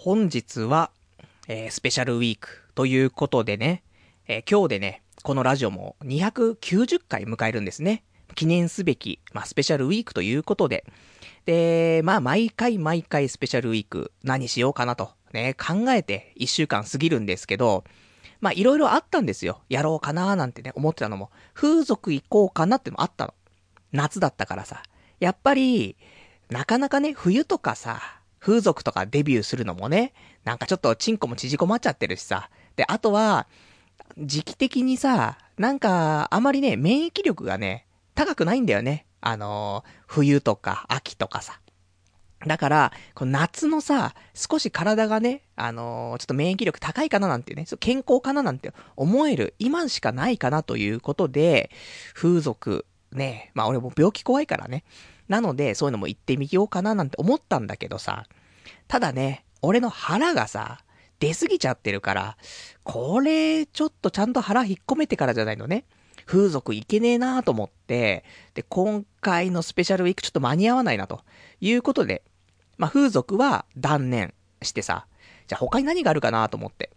本日は、えー、スペシャルウィークということでね、えー、今日でね、このラジオも290回迎えるんですね。記念すべき、まあ、スペシャルウィークということで。で、まあ、毎回毎回スペシャルウィーク何しようかなと、ね、考えて1週間過ぎるんですけど、まあ、いろいろあったんですよ。やろうかなーなんてね、思ってたのも。風俗行こうかなってのもあったの。夏だったからさ。やっぱり、なかなかね、冬とかさ、風俗とかデビューするのもね、なんかちょっとチンコも縮こまっちゃってるしさ。で、あとは、時期的にさ、なんか、あまりね、免疫力がね、高くないんだよね。あのー、冬とか秋とかさ。だから、この夏のさ、少し体がね、あのー、ちょっと免疫力高いかななんてね、健康かななんて思える、今しかないかなということで、風俗、ね、まあ俺も病気怖いからね。なので、そういうのも言ってみようかななんて思ったんだけどさ、ただね、俺の腹がさ、出すぎちゃってるから、これ、ちょっとちゃんと腹引っ込めてからじゃないのね。風俗いけねえなーと思って、で、今回のスペシャルウィークちょっと間に合わないなということで、まあ、風俗は断念してさ、じゃあ他に何があるかなと思って。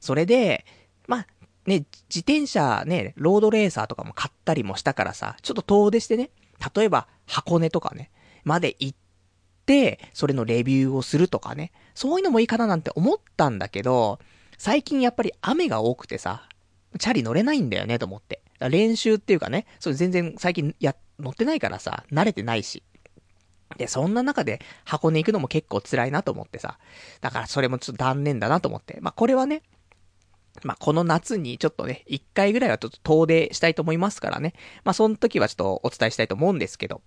それで、まあ、ね、自転車ね、ロードレーサーとかも買ったりもしたからさ、ちょっと遠出してね、例えば箱根とかね、まで行っ、それのレビューをするとかね、そういうのもいいかななんて思ったんだけど、最近やっぱり雨が多くてさ、チャリ乗れないんだよねと思って。練習っていうかね、それ全然最近や、乗ってないからさ、慣れてないし。で、そんな中で箱根行くのも結構辛いなと思ってさ。だからそれもちょっと断念だなと思って。まあ、これはね、まあ、この夏にちょっとね、一回ぐらいはちょっと遠出したいと思いますからね。まあ、その時はちょっとお伝えしたいと思うんですけど。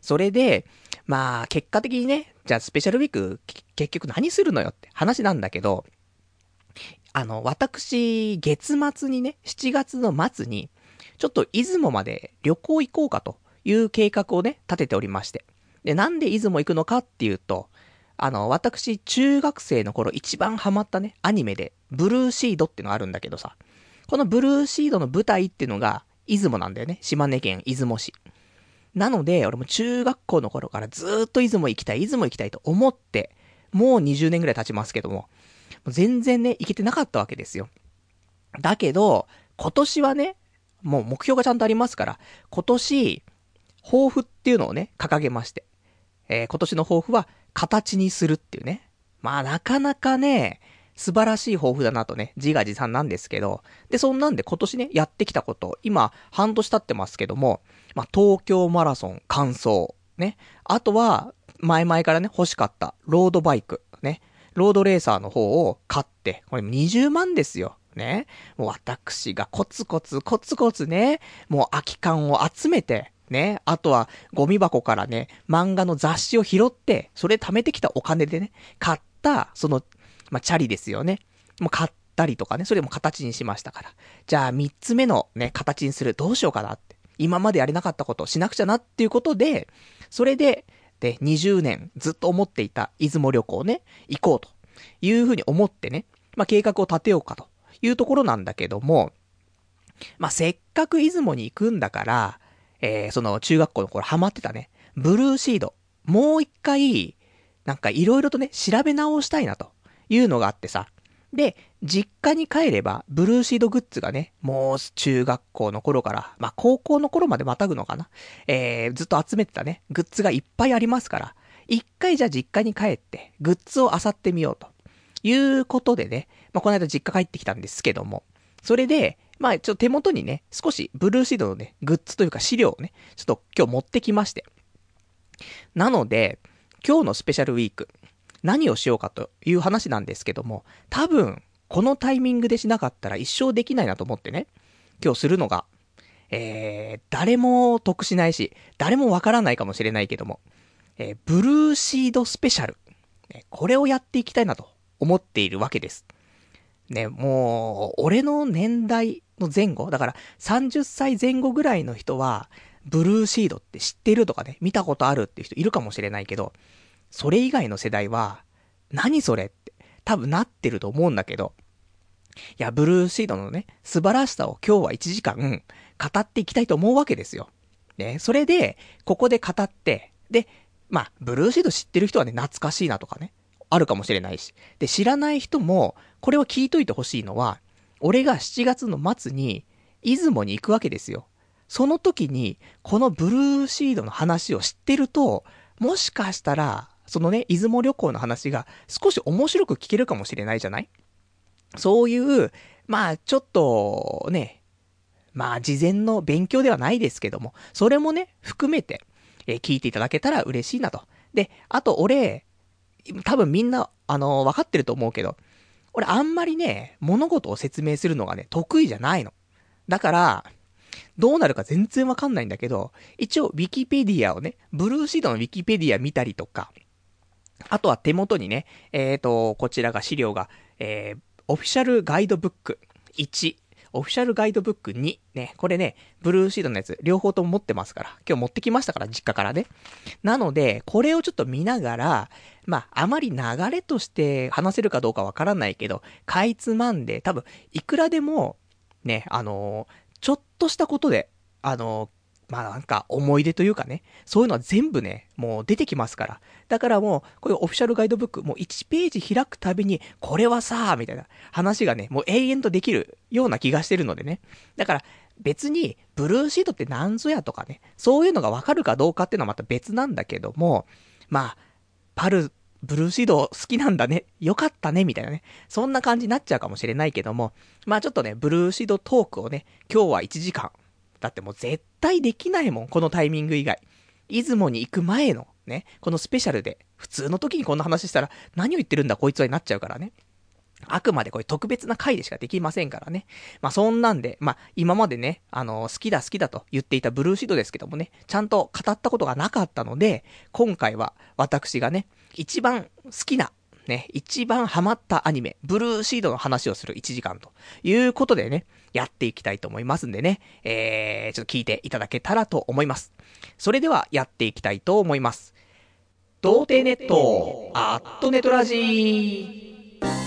それで、まあ、結果的にね、じゃあスペシャルウィーク、結局何するのよって話なんだけど、あの、私、月末にね、7月の末に、ちょっと出雲まで旅行行こうかという計画をね、立てておりまして。で、なんで出雲行くのかっていうと、あの、私、中学生の頃一番ハマったね、アニメで、ブルーシードってのがあるんだけどさ、このブルーシードの舞台っていうのが、出雲なんだよね。島根県出雲市。なので、俺も中学校の頃からずっと出雲行きたい、出雲行きたいと思って、もう20年ぐらい経ちますけども、全然ね、行けてなかったわけですよ。だけど、今年はね、もう目標がちゃんとありますから、今年、抱負っていうのをね、掲げまして。えー、今年の抱負は、形にするっていうね。まあ、なかなかね、素晴らしい抱負だなとね、自画自賛なんですけど、で、そんなんで今年ね、やってきたこと、今、半年経ってますけども、まあ、東京マラソン完走、ね。あとは、前々からね、欲しかった、ロードバイク、ね。ロードレーサーの方を買って、これ20万ですよ。ね。もう私がコツコツコツコツね、もう空き缶を集めて、ね。あとは、ゴミ箱からね、漫画の雑誌を拾って、それ貯めてきたお金でね、買った、その、まあ、チャリですよね。もう買ったりとかね、それも形にしましたから。じゃあ、三つ目のね、形にする、どうしようかなって。今までやれなかったことをしなくちゃなっていうことで、それで、で、20年ずっと思っていた出雲旅行ね、行こうというふうに思ってね、まあ、計画を立てようかというところなんだけども、まあ、せっかく出雲に行くんだから、えー、その中学校の頃ハマってたね、ブルーシード、もう一回、なんか色々とね、調べ直したいなというのがあってさ。で、実家に帰れば、ブルーシードグッズがね、もう中学校の頃から、まあ高校の頃までまたぐのかな。えー、ずっと集めてたね、グッズがいっぱいありますから、一回じゃあ実家に帰って、グッズを漁ってみようと。いうことでね、まあこの間実家帰ってきたんですけども、それで、まあ、ちょっと手元にね、少しブルーシードのね、グッズというか資料をね、ちょっと今日持ってきまして。なので、今日のスペシャルウィーク、何をしようかという話なんですけども、多分、このタイミングでしなかったら一生できないなと思ってね、今日するのが、えー、誰も得しないし、誰もわからないかもしれないけども、えー、ブルーシードスペシャル、これをやっていきたいなと思っているわけです。ね、もう、俺の年代の前後、だから30歳前後ぐらいの人は、ブルーシードって知ってるとかね、見たことあるっていう人いるかもしれないけど、それ以外の世代は、何それって多分なってると思うんだけど、いや、ブルーシードのね、素晴らしさを今日は1時間語っていきたいと思うわけですよ。ね、それで、ここで語って、で、まあ、ブルーシード知ってる人はね、懐かしいなとかね、あるかもしれないし。で、知らない人も、これを聞いといてほしいのは、俺が7月の末に、出雲に行くわけですよ。その時に、このブルーシードの話を知ってると、もしかしたら、そのね、出雲旅行の話が少し面白く聞けるかもしれないじゃない？そういう、まあ、ちょっと、ね、まあ、事前の勉強ではないですけども、それもね、含めて、え、聞いていただけたら嬉しいなと。で、あと俺、多分みんな、あのー、分かってると思うけど、俺あんまりね、物事を説明するのがね、得意じゃないの。だから、どうなるか全然わかんないんだけど、一応、ウィキペディアをね、ブルーシードのウィキペディア見たりとか、あとは手元にね、えっ、ー、と、こちらが資料が、えー、オフィシャルガイドブック1、オフィシャルガイドブック2、ね、これね、ブルーシードのやつ、両方とも持ってますから、今日持ってきましたから、実家からね。なので、これをちょっと見ながら、まあ、あまり流れとして話せるかどうかわからないけど、かいつまんで、多分、いくらでも、ね、あのー、ちょっとしたことで、あのまあなんか思い出というかね、そういうのは全部ね、もう出てきますから。だからもう、こういうオフィシャルガイドブック、もう1ページ開くたびに、これはさ、みたいな話がね、もう永遠とできるような気がしてるのでね。だから、別に、ブルーシートって何ぞやとかね、そういうのがわかるかどうかっていうのはまた別なんだけども、まあ、パル、ブルーシード好きなんだね。よかったね。みたいなね。そんな感じになっちゃうかもしれないけども。まあちょっとね、ブルーシードトークをね、今日は1時間。だってもう絶対できないもん。このタイミング以外。出雲に行く前の、ね、このスペシャルで、普通の時にこんな話したら、何を言ってるんだこいつはになっちゃうからね。あくまでこれ特別な回でしかできませんからね。まあそんなんで、まあ今までね、あの好きだ好きだと言っていたブルーシードですけどもね、ちゃんと語ったことがなかったので、今回は私がね、一番好きな、ね、一番ハマったアニメ、ブルーシードの話をする1時間ということでね、やっていきたいと思いますんでね、えー、ちょっと聞いていただけたらと思います。それではやっていきたいと思います。童貞ネット、アットネトラジー。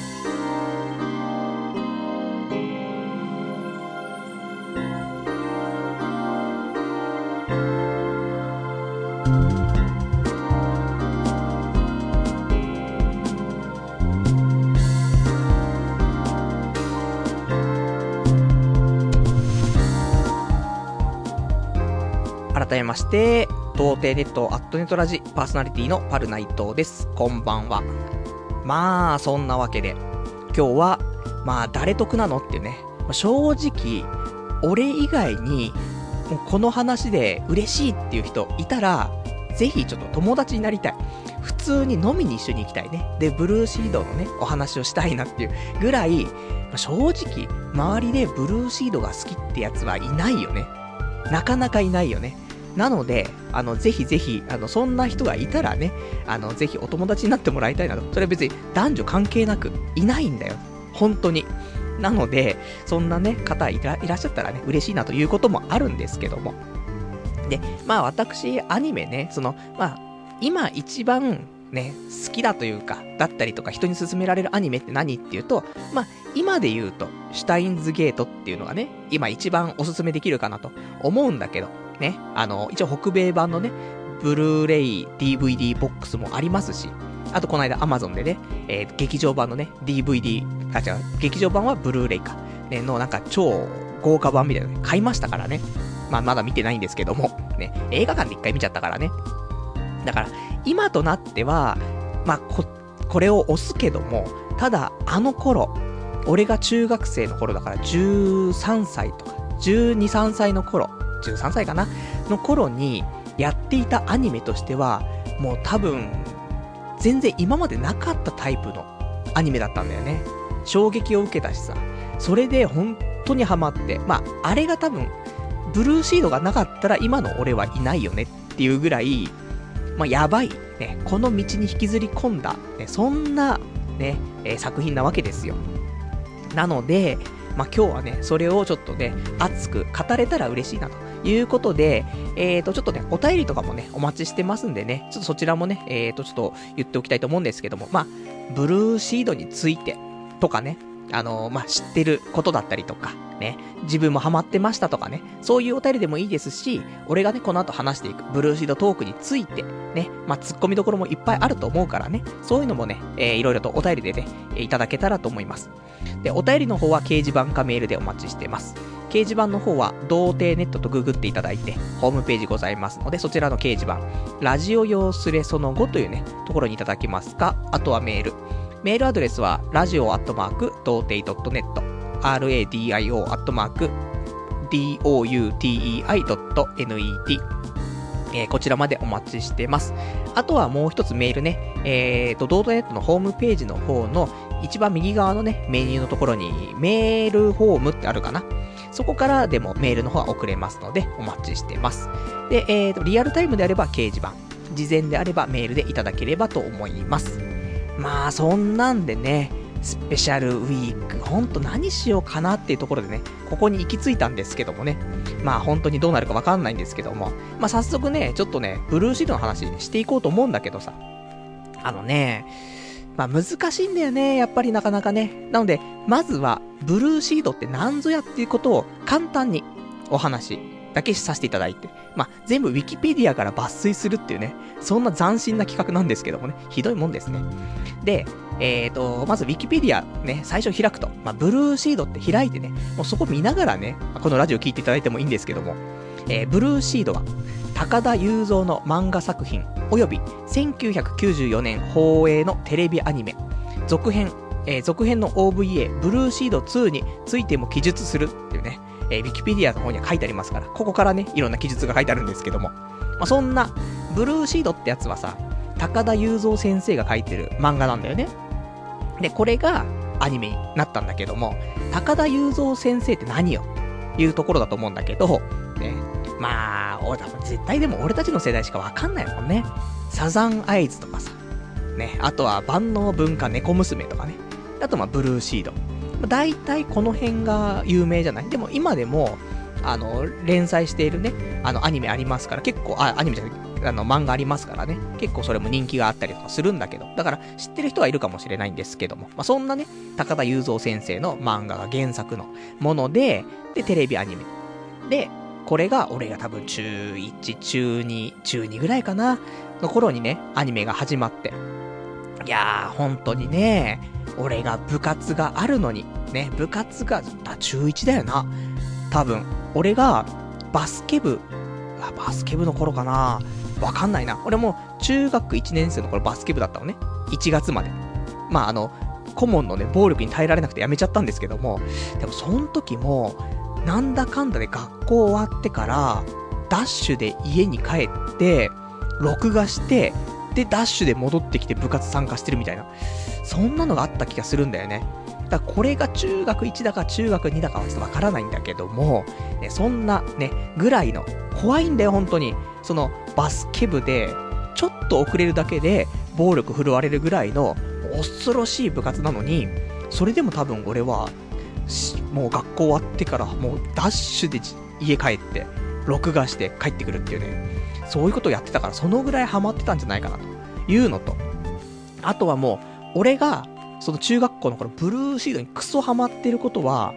改めまして、童貞ネットアットネットラジパーソナリティのパルナイトです。こんばんは。まあ、そんなわけで、今日は、まあ、誰得なのっていうね、正直、俺以外に、もうこの話で嬉しいっていう人いたら、ぜひちょっと友達になりたい。普通に飲みに一緒に行きたいね。で、ブルーシードのね、お話をしたいなっていうぐらい、正直、周りでブルーシードが好きってやつはいないよね。なかなかいないよね。なので、あの、ぜひぜひ、あの、そんな人がいたらね、あの、ぜひお友達になってもらいたいなと。それは別に男女関係なく、いないんだよ。本当に。なので、そんなね、方いらっしゃったらね、嬉しいなということもあるんですけども。で、まあ私、アニメね、その、まあ、今一番ね、好きだというか、だったりとか人に勧められるアニメって何っていうと、まあ、今で言うと、シュタインズゲートっていうのがね、今一番おすすめできるかなと思うんだけど、ね、あの、一応北米版のね、ブルーレイ DVD ボックスもありますし、あとこの間 Amazon でね、えー、劇場版のね、DVD、あ、違う、劇場版はブルーレイか、ね、のなんか超豪華版みたいなの買いましたからね。まあまだ見てないんですけども、ね、映画館で一回見ちゃったからね。だから、今となっては、まあ、こ、これを押すけども、ただ、あの頃、俺が中学生の頃だから13歳とか、12、3歳の頃、13歳かなの頃にやっていたアニメとしては、もう多分、全然今までなかったタイプのアニメだったんだよね。衝撃を受けたしさ。それで本当にハマって、まあ、あれが多分、ブルーシードがなかったら今の俺はいないよねっていうぐらい、まあ、やばい、ね、この道に引きずり込んだ、ね、そんな、ね、え、作品なわけですよ。なので、まあ、今日はね、それをちょっとね、熱く語れたら嬉しいなということで、えっ、ー、と、ちょっとね、お便りとかもね、お待ちしてますんでね、ちょっとそちらもね、えっ、ー、と、ちょっと言っておきたいと思うんですけども、まあ、ブルーシードについてとかね、あの、まあ、知ってることだったりとか、ね、自分もハマってましたとかね、そういうお便りでもいいですし、俺がね、この後話していくブルーシードトークについて、ね、まあ、突っ込みどころもいっぱいあると思うからね、そういうのもね、えー、いろいろとお便りでね、いただけたらと思います。で、お便りの方は掲示板かメールでお待ちしてます。掲示板の方は、童貞ネットとググっていただいて、ホームページございますので、そちらの掲示板、ラジオ用スレその後というね、ところにいただきますか、あとはメール。メールアドレスは、ラジオアットマーク、童貞 .net、radio アットマーク、doutei.net、えー、こちらまでお待ちしてます。あとはもう一つメールね、えーと、ドートネットのホームページの方の一番右側のね、メニューのところにメールフォームってあるかなそこからでもメールの方は送れますので、お待ちしてます。で、えーと、リアルタイムであれば掲示板、事前であればメールでいただければと思います。まあ、そんなんでね、スペシャルウィーク、ほんと何しようかなっていうところでね、ここに行き着いたんですけどもね。まあ本当にどうなるかわかんないんですけども。まあ早速ね、ちょっとね、ブルーシートの話していこうと思うんだけどさ。あのね、まあ難しいんだよね、やっぱりなかなかね。なので、まずは、ブルーシードって何ぞやっていうことを簡単にお話だけさせていただいて、まあ、全部ウィキペディアから抜粋するっていうね、そんな斬新な企画なんですけどもね、ひどいもんですね。で、えっ、ー、と、まずウィキペディアね、最初開くと、まあ、ブルーシードって開いてね、もうそこ見ながらね、このラジオ聞いていただいてもいいんですけども、えー、ブルーシードは、高田雄三の漫画作品、および1994年放映のテレビアニメ、続編、えー、続編の OVA、ブルーシード2についても記述するっていうね、えー、ウィキペディアの方には書いてありますから、ここからね、いろんな記述が書いてあるんですけども、まあ、そんな、ブルーシードってやつはさ、高田雄三先生が書いてる漫画なんだよね。で、これがアニメになったんだけども、高田雄三先生って何よ？というところだと思うんだけど、ね、まあ、俺多分絶対でも俺たちの世代しかわかんないもんね。サザンアイズとかさ、ね、あとは万能文化猫娘とかね、あとまあブルーシード。大体この辺が有名じゃない？でも今でも、あの、連載しているね、あの、アニメありますから、結構、あ、アニメじゃない、あの、漫画ありますからね、結構それも人気があったりとかするんだけど、だから知ってる人はいるかもしれないんですけども、まあ、そんなね、高田雄三先生の漫画が原作のもので、で、テレビアニメ。で、これが俺が多分中1、中2、中2ぐらいかな、の頃にね、アニメが始まって。いやー、本当にね、俺が部活があるのに、ね、部活が、中1だよな。多分、俺がバスケ部、バスケ部の頃かな。わかんないな。俺も中学1年生の頃バスケ部だったのね。1月まで。まあ、あの、顧問のね、暴力に耐えられなくてやめちゃったんですけども、でもその時も、なんだかんだで学校終わってから、ダッシュで家に帰って、録画して、で、ダッシュで戻ってきて部活参加してるみたいな。そんなのがあった気がするんだよね。だこれが中学1だか中学2だかはちょっとわからないんだけども、ね、そんなね、ぐらいの、怖いんだよ、本当に。その、バスケ部で、ちょっと遅れるだけで、暴力振るわれるぐらいの、恐ろしい部活なのに、それでも多分俺は、もう学校終わってから、もうダッシュで家帰って、録画して帰ってくるっていうね、そういうことをやってたから、そのぐらいハマってたんじゃないかなというのと、あとはもう、俺が、その中学校の頃、ブルーシードにクソハマってることは、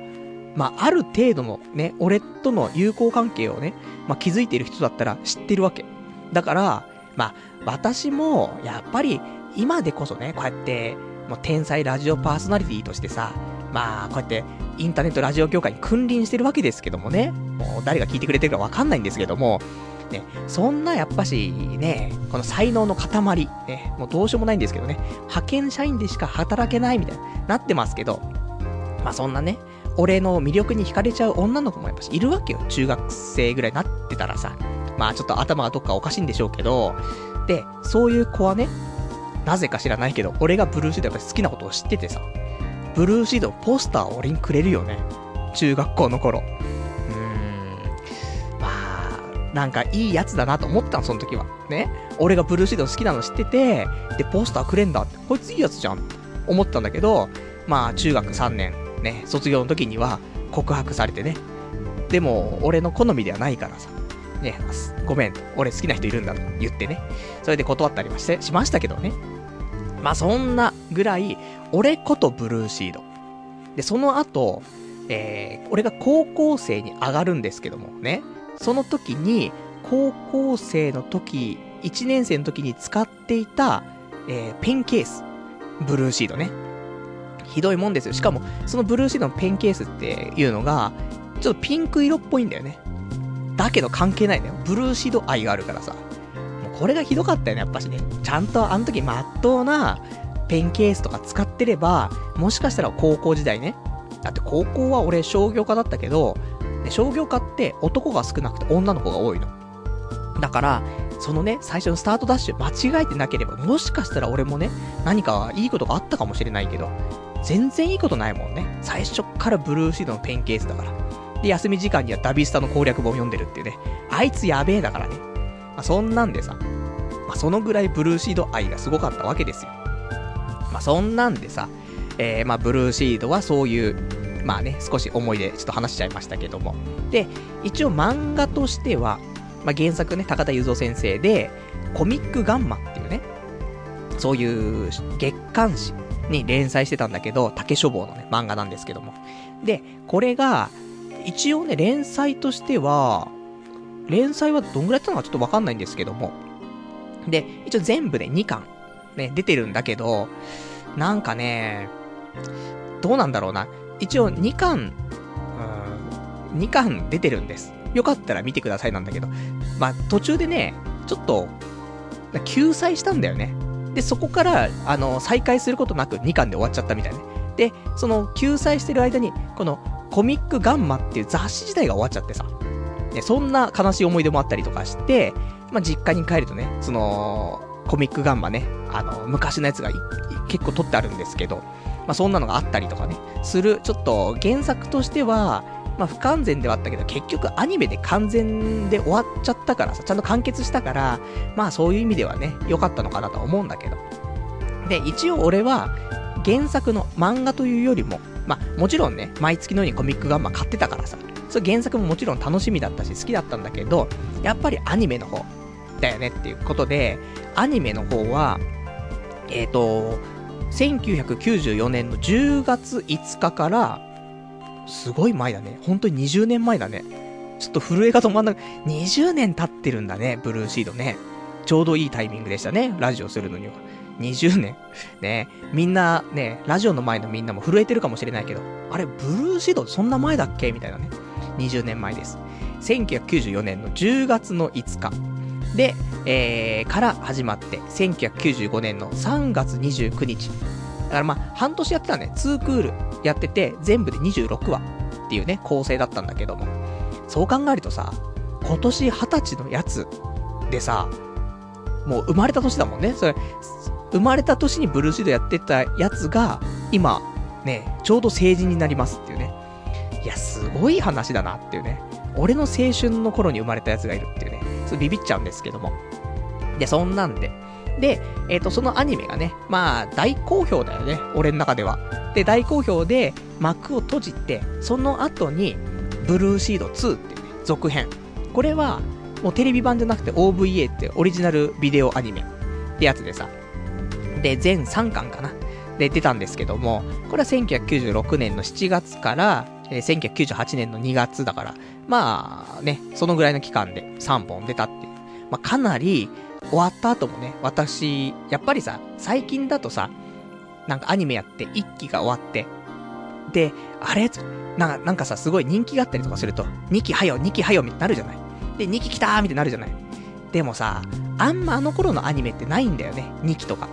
まあ、ある程度のね、俺との友好関係をね、まあ、気づいている人だったら知ってるわけ。だから、まあ、私も、やっぱり、今でこそね、こうやって、もう天才ラジオパーソナリティとしてさ、まあ、こうやって、インターネットラジオ協会に君臨してるわけですけどもね、もう誰が聞いてくれてるかわかんないんですけども、ね、そんなやっぱしね、この才能の塊、ね、もうどうしようもないんですけどね、派遣社員でしか働けないみたいになってますけど、まあそんなね、俺の魅力に惹かれちゃう女の子もやっぱしいるわけよ。中学生ぐらいになってたらさ。まあちょっと頭がどっかおかしいんでしょうけど、で、そういう子はね、なぜか知らないけど、俺がブルーシードやっぱ好きなことを知っててさ、ブルーシードポスターを俺にくれるよね。中学校の頃。うーん。まあ、なんかいいやつだなと思ったの、その時は。ね。俺がブルーシード好きなの知ってて、で、ポスターくれんだって。こいついいやつじゃん。思ったんだけど、まあ、中学3年、ね、卒業の時には告白されてね。でも、俺の好みではないからさ。ね、ごめん、俺好きな人いるんだと言ってね。それで断ったりもして、しましたけどね。まあそんなぐらい、俺ことブルーシード。で、その後、えー、俺が高校生に上がるんですけどもね、その時に、高校生の時、1年生の時に使っていた、えー、ペンケース。ブルーシードね。ひどいもんですよ。しかも、そのブルーシードのペンケースっていうのが、ちょっとピンク色っぽいんだよね。だけど関係ないんだよ。ブルーシード愛があるからさ。もうこれがひどかったよね、やっぱしね。ちゃんとあの時まっとうなペンケースとか使ってれば、もしかしたら高校時代ね。だって高校は俺商業科だったけど、商業科って男が少なくて女の子が多いの。だから、そのね、最初のスタートダッシュ間違えてなければ、もしかしたら俺もね、何かいいことがあったかもしれないけど、全然いいことないもんね。最初からブルーシードのペンケースだから。で、休み時間にはダビスタの攻略本読んでるっていうね。あいつやべえだからね。まあ、そんなんでさ、まあ、そのぐらいブルーシード愛がすごかったわけですよ。まあ、そんなんでさ、えー、まあ、ブルーシードはそういう、まあね、少し思い出、ちょっと話しちゃいましたけども。で、一応漫画としては、まあ、原作ね、高田雄三先生で、コミックガンマっていうね、そういう月刊誌に連載してたんだけど、竹書房のね、漫画なんですけども。で、これが、一応ね、連載としては、連載はどんぐらいやったのかちょっとわかんないんですけども。で、一応全部で2巻、ね、出てるんだけど、なんかね、どうなんだろうな。一応2巻、うん、2巻出てるんです。よかったら見てくださいなんだけど。まあ、途中でね、ちょっと、救済したんだよね。で、そこから、あの、再開することなく2巻で終わっちゃったみたいね。で、その、救済してる間に、この、コミックガンマっていう雑誌自体が終わっちゃってさ。で、そんな悲しい思い出もあったりとかして、まあ、実家に帰るとね、その、コミックガンマね、あの、昔のやつが結構撮ってあるんですけど、まあ、そんなのがあったりとかね、する、ちょっと原作としては、まあ、不完全ではあったけど、結局アニメで完全で終わっちゃったからさ、ちゃんと完結したから、まあそういう意味ではね、良かったのかなとは思うんだけど。で、一応俺は、原作の漫画というよりも、まあもちろんね、毎月のようにコミックガンマ買ってたからさ、それ原作ももちろん楽しみだったし好きだったんだけど、やっぱりアニメの方だよねっていうことで、アニメの方は、えっ、ー、と、1994年の10月5日から、すごい前だね。本当に20年前だね。ちょっと震えが止まんなく、20年経ってるんだね、ブルーシードね。ちょうどいいタイミングでしたね、ラジオするのには。20年。ねみんな、ね、ラジオの前のみんなも震えてるかもしれないけど、あれ、ブルーシードそんな前だっけ？みたいなね。20年前です。1994年の10月の5日。で、えー、から始まって、1995年の3月29日。だからまあ、半年やってたね。2クールやってて、全部で26話っていうね、構成だったんだけども。そう考えるとさ、今年20歳のやつでさ、もう生まれた年だもんね。それ、生まれた年にブルーシードやってたやつが、今、ね、ちょうど成人になりますっていうね。いや、すごい話だなっていうね。俺の青春の頃に生まれたやつがいるっていうビビっちゃうんですけども。で、そんなんで、で、えっ、ー、と、そのアニメがね、まあ、大好評だよね。俺の中では。で、大好評で、幕を閉じて、その後に、ブルーシード2っていうね、続編。これは、もうテレビ版じゃなくて OVA ってオリジナルビデオアニメってやつでさ。で、全3巻かな。で、出たんですけども、これは1996年の7月から、えー、1998年の2月だから、まあね、そのぐらいの期間で3本出たっていう。まあ、かなり、終わった後もね、私、やっぱりさ、最近だとさ、なんかアニメやって1期が終わって、で、あれ？なんか、なんかさ、すごい人気があったりとかすると、2期はよ、2期はよ、みたいになるじゃない。で、2期来たーみたいになるじゃない。でもさ、あんまあの頃のアニメってないんだよね、2期とか。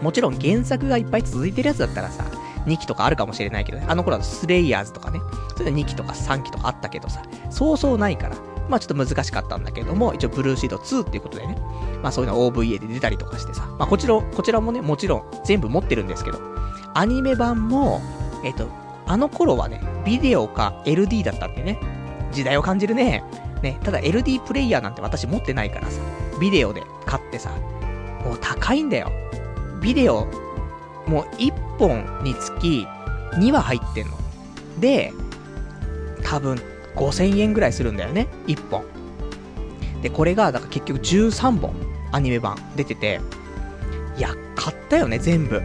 もちろん原作がいっぱい続いてるやつだったらさ、2期とかあるかもしれないけどね。あの頃はスレイヤーズとかね。それで2期とか3期とかあったけどさ、そうそうないから。まあちょっと難しかったんだけども、一応ブルーシード2っていうことでね、まあそういうの OVA で出たりとかしてさ、まあこちら、こちらもね、もちろん全部持ってるんですけど、アニメ版も、えっ、と、あの頃はね、ビデオか LD だったんでね、時代を感じるね。ね、ただ LD プレイヤーなんて私持ってないからさ、ビデオで買ってさ、もう高いんだよ。ビデオ、もう1本につき2話入ってんの。で、多分5000円ぐらいするんだよね、1本。で、これが、だから結局13本、アニメ版出てて、いや、買ったよね、全部。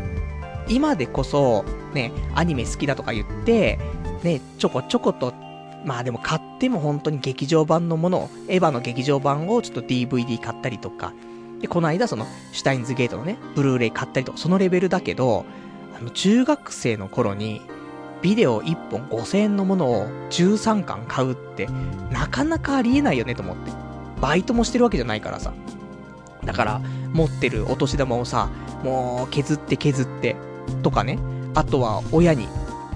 今でこそ、ね、アニメ好きだとか言って、ね、ちょこちょこと、まあでも買っても本当に劇場版のものを、エヴァの劇場版をちょっと DVD 買ったりとか、で、この間その、シュタインズゲートのね、ブルーレイ買ったりと、そのレベルだけど、あの、中学生の頃に、ビデオ1本5000円のものを13巻買うって、なかなかありえないよねと思って。バイトもしてるわけじゃないからさ。だから、持ってるお年玉をさ、もう削って削って、とかね。あとは親に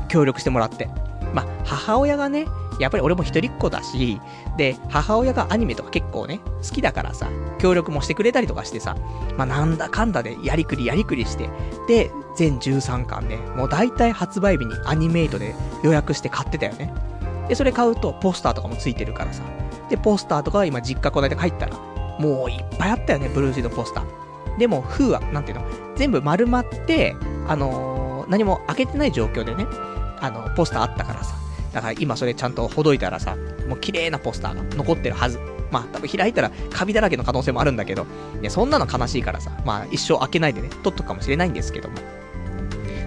協力してもらって。まあ、母親がね、やっぱり俺も一人っ子だし、で、母親がアニメとか結構ね、好きだからさ、協力もしてくれたりとかしてさ、まあなんだかんだでやりくりやりくりして、で、全13巻ね、もう大体発売日にアニメイトで予約して買ってたよね。で、それ買うとポスターとかもついてるからさ。で、ポスターとか今実家この間帰ったら、もういっぱいあったよね、ブルーシードポスター。でも、封は、なんていうの、全部丸まって、あのー、何も開けてない状況でね、あの、ポスターあったからさ。だから今それちゃんとほどいたらさ、もう綺麗なポスターが残ってるはず。まあ多分開いたらカビだらけの可能性もあるんだけど、いやそんなの悲しいからさ、まあ一生開けないでね、取っとくかもしれないんですけども。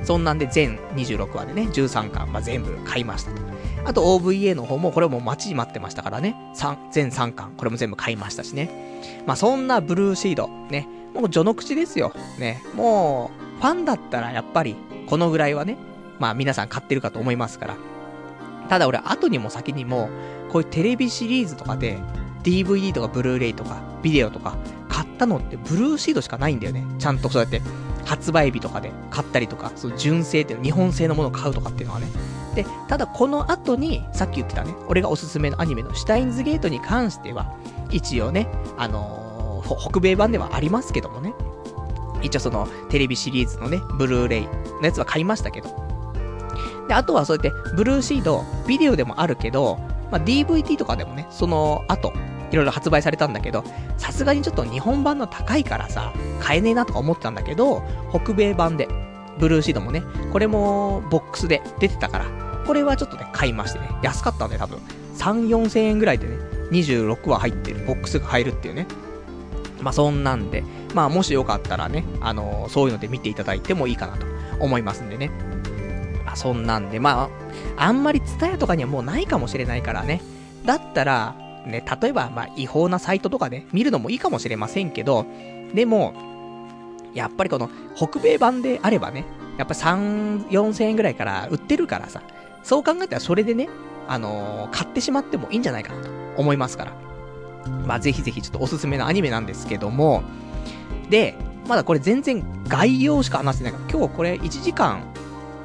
そんなんで全26話でね、13巻、まあ、全部買いましたと。あと OVA の方もこれも待ち待ってましたからね、3、全3巻、これも全部買いましたしね。まあそんなブルーシード、ね、もう序の口ですよ。ね、もう、ファンだったらやっぱり、このぐらいはね、まあ皆さん買ってるかと思いますから。ただ俺、後にも先にも、こういうテレビシリーズとかで、DVD とかブルーレイとか、ビデオとか、買ったのってブルーシードしかないんだよね。ちゃんとそうやって、発売日とかで買ったりとか、その純正っていうの、日本製のものを買うとかっていうのはね。で、ただこの後に、さっき言ってたね、俺がおすすめのアニメのシュタインズゲートに関しては、一応ね、あのー、北米版ではありますけどもね。一応その、テレビシリーズのね、ブルーレイのやつは買いましたけど。で、あとはそうやって、ブルーシード、ビデオでもあるけど、まあ、DVD とかでもね、その後、いろいろ発売されたんだけど、さすがにちょっと日本版の高いからさ、買えねえなとか思ってたんだけど、北米版で、ブルーシードもね、これもボックスで出てたから、これはちょっとね、買いましてね、安かったんで多分、3、4千円ぐらいでね、26話入ってる、ボックスが入るっていうね。まあそんなんで、まあもしよかったらね、あのー、そういうので見ていただいてもいいかなと思いますんでね。そんなんで、まあ、あんまりツタヤとかにはもうないかもしれないからね。だったら、ね、例えば、まあ、違法なサイトとかね、見るのもいいかもしれませんけど、でも、やっぱりこの、北米版であればね、やっぱ3、4000円ぐらいから売ってるからさ、そう考えたらそれでね、あのー、買ってしまってもいいんじゃないかなと思いますから。まあ、ぜひぜひちょっとおすすめのアニメなんですけども、で、まだこれ全然概要しか話してないから、今日これ1時間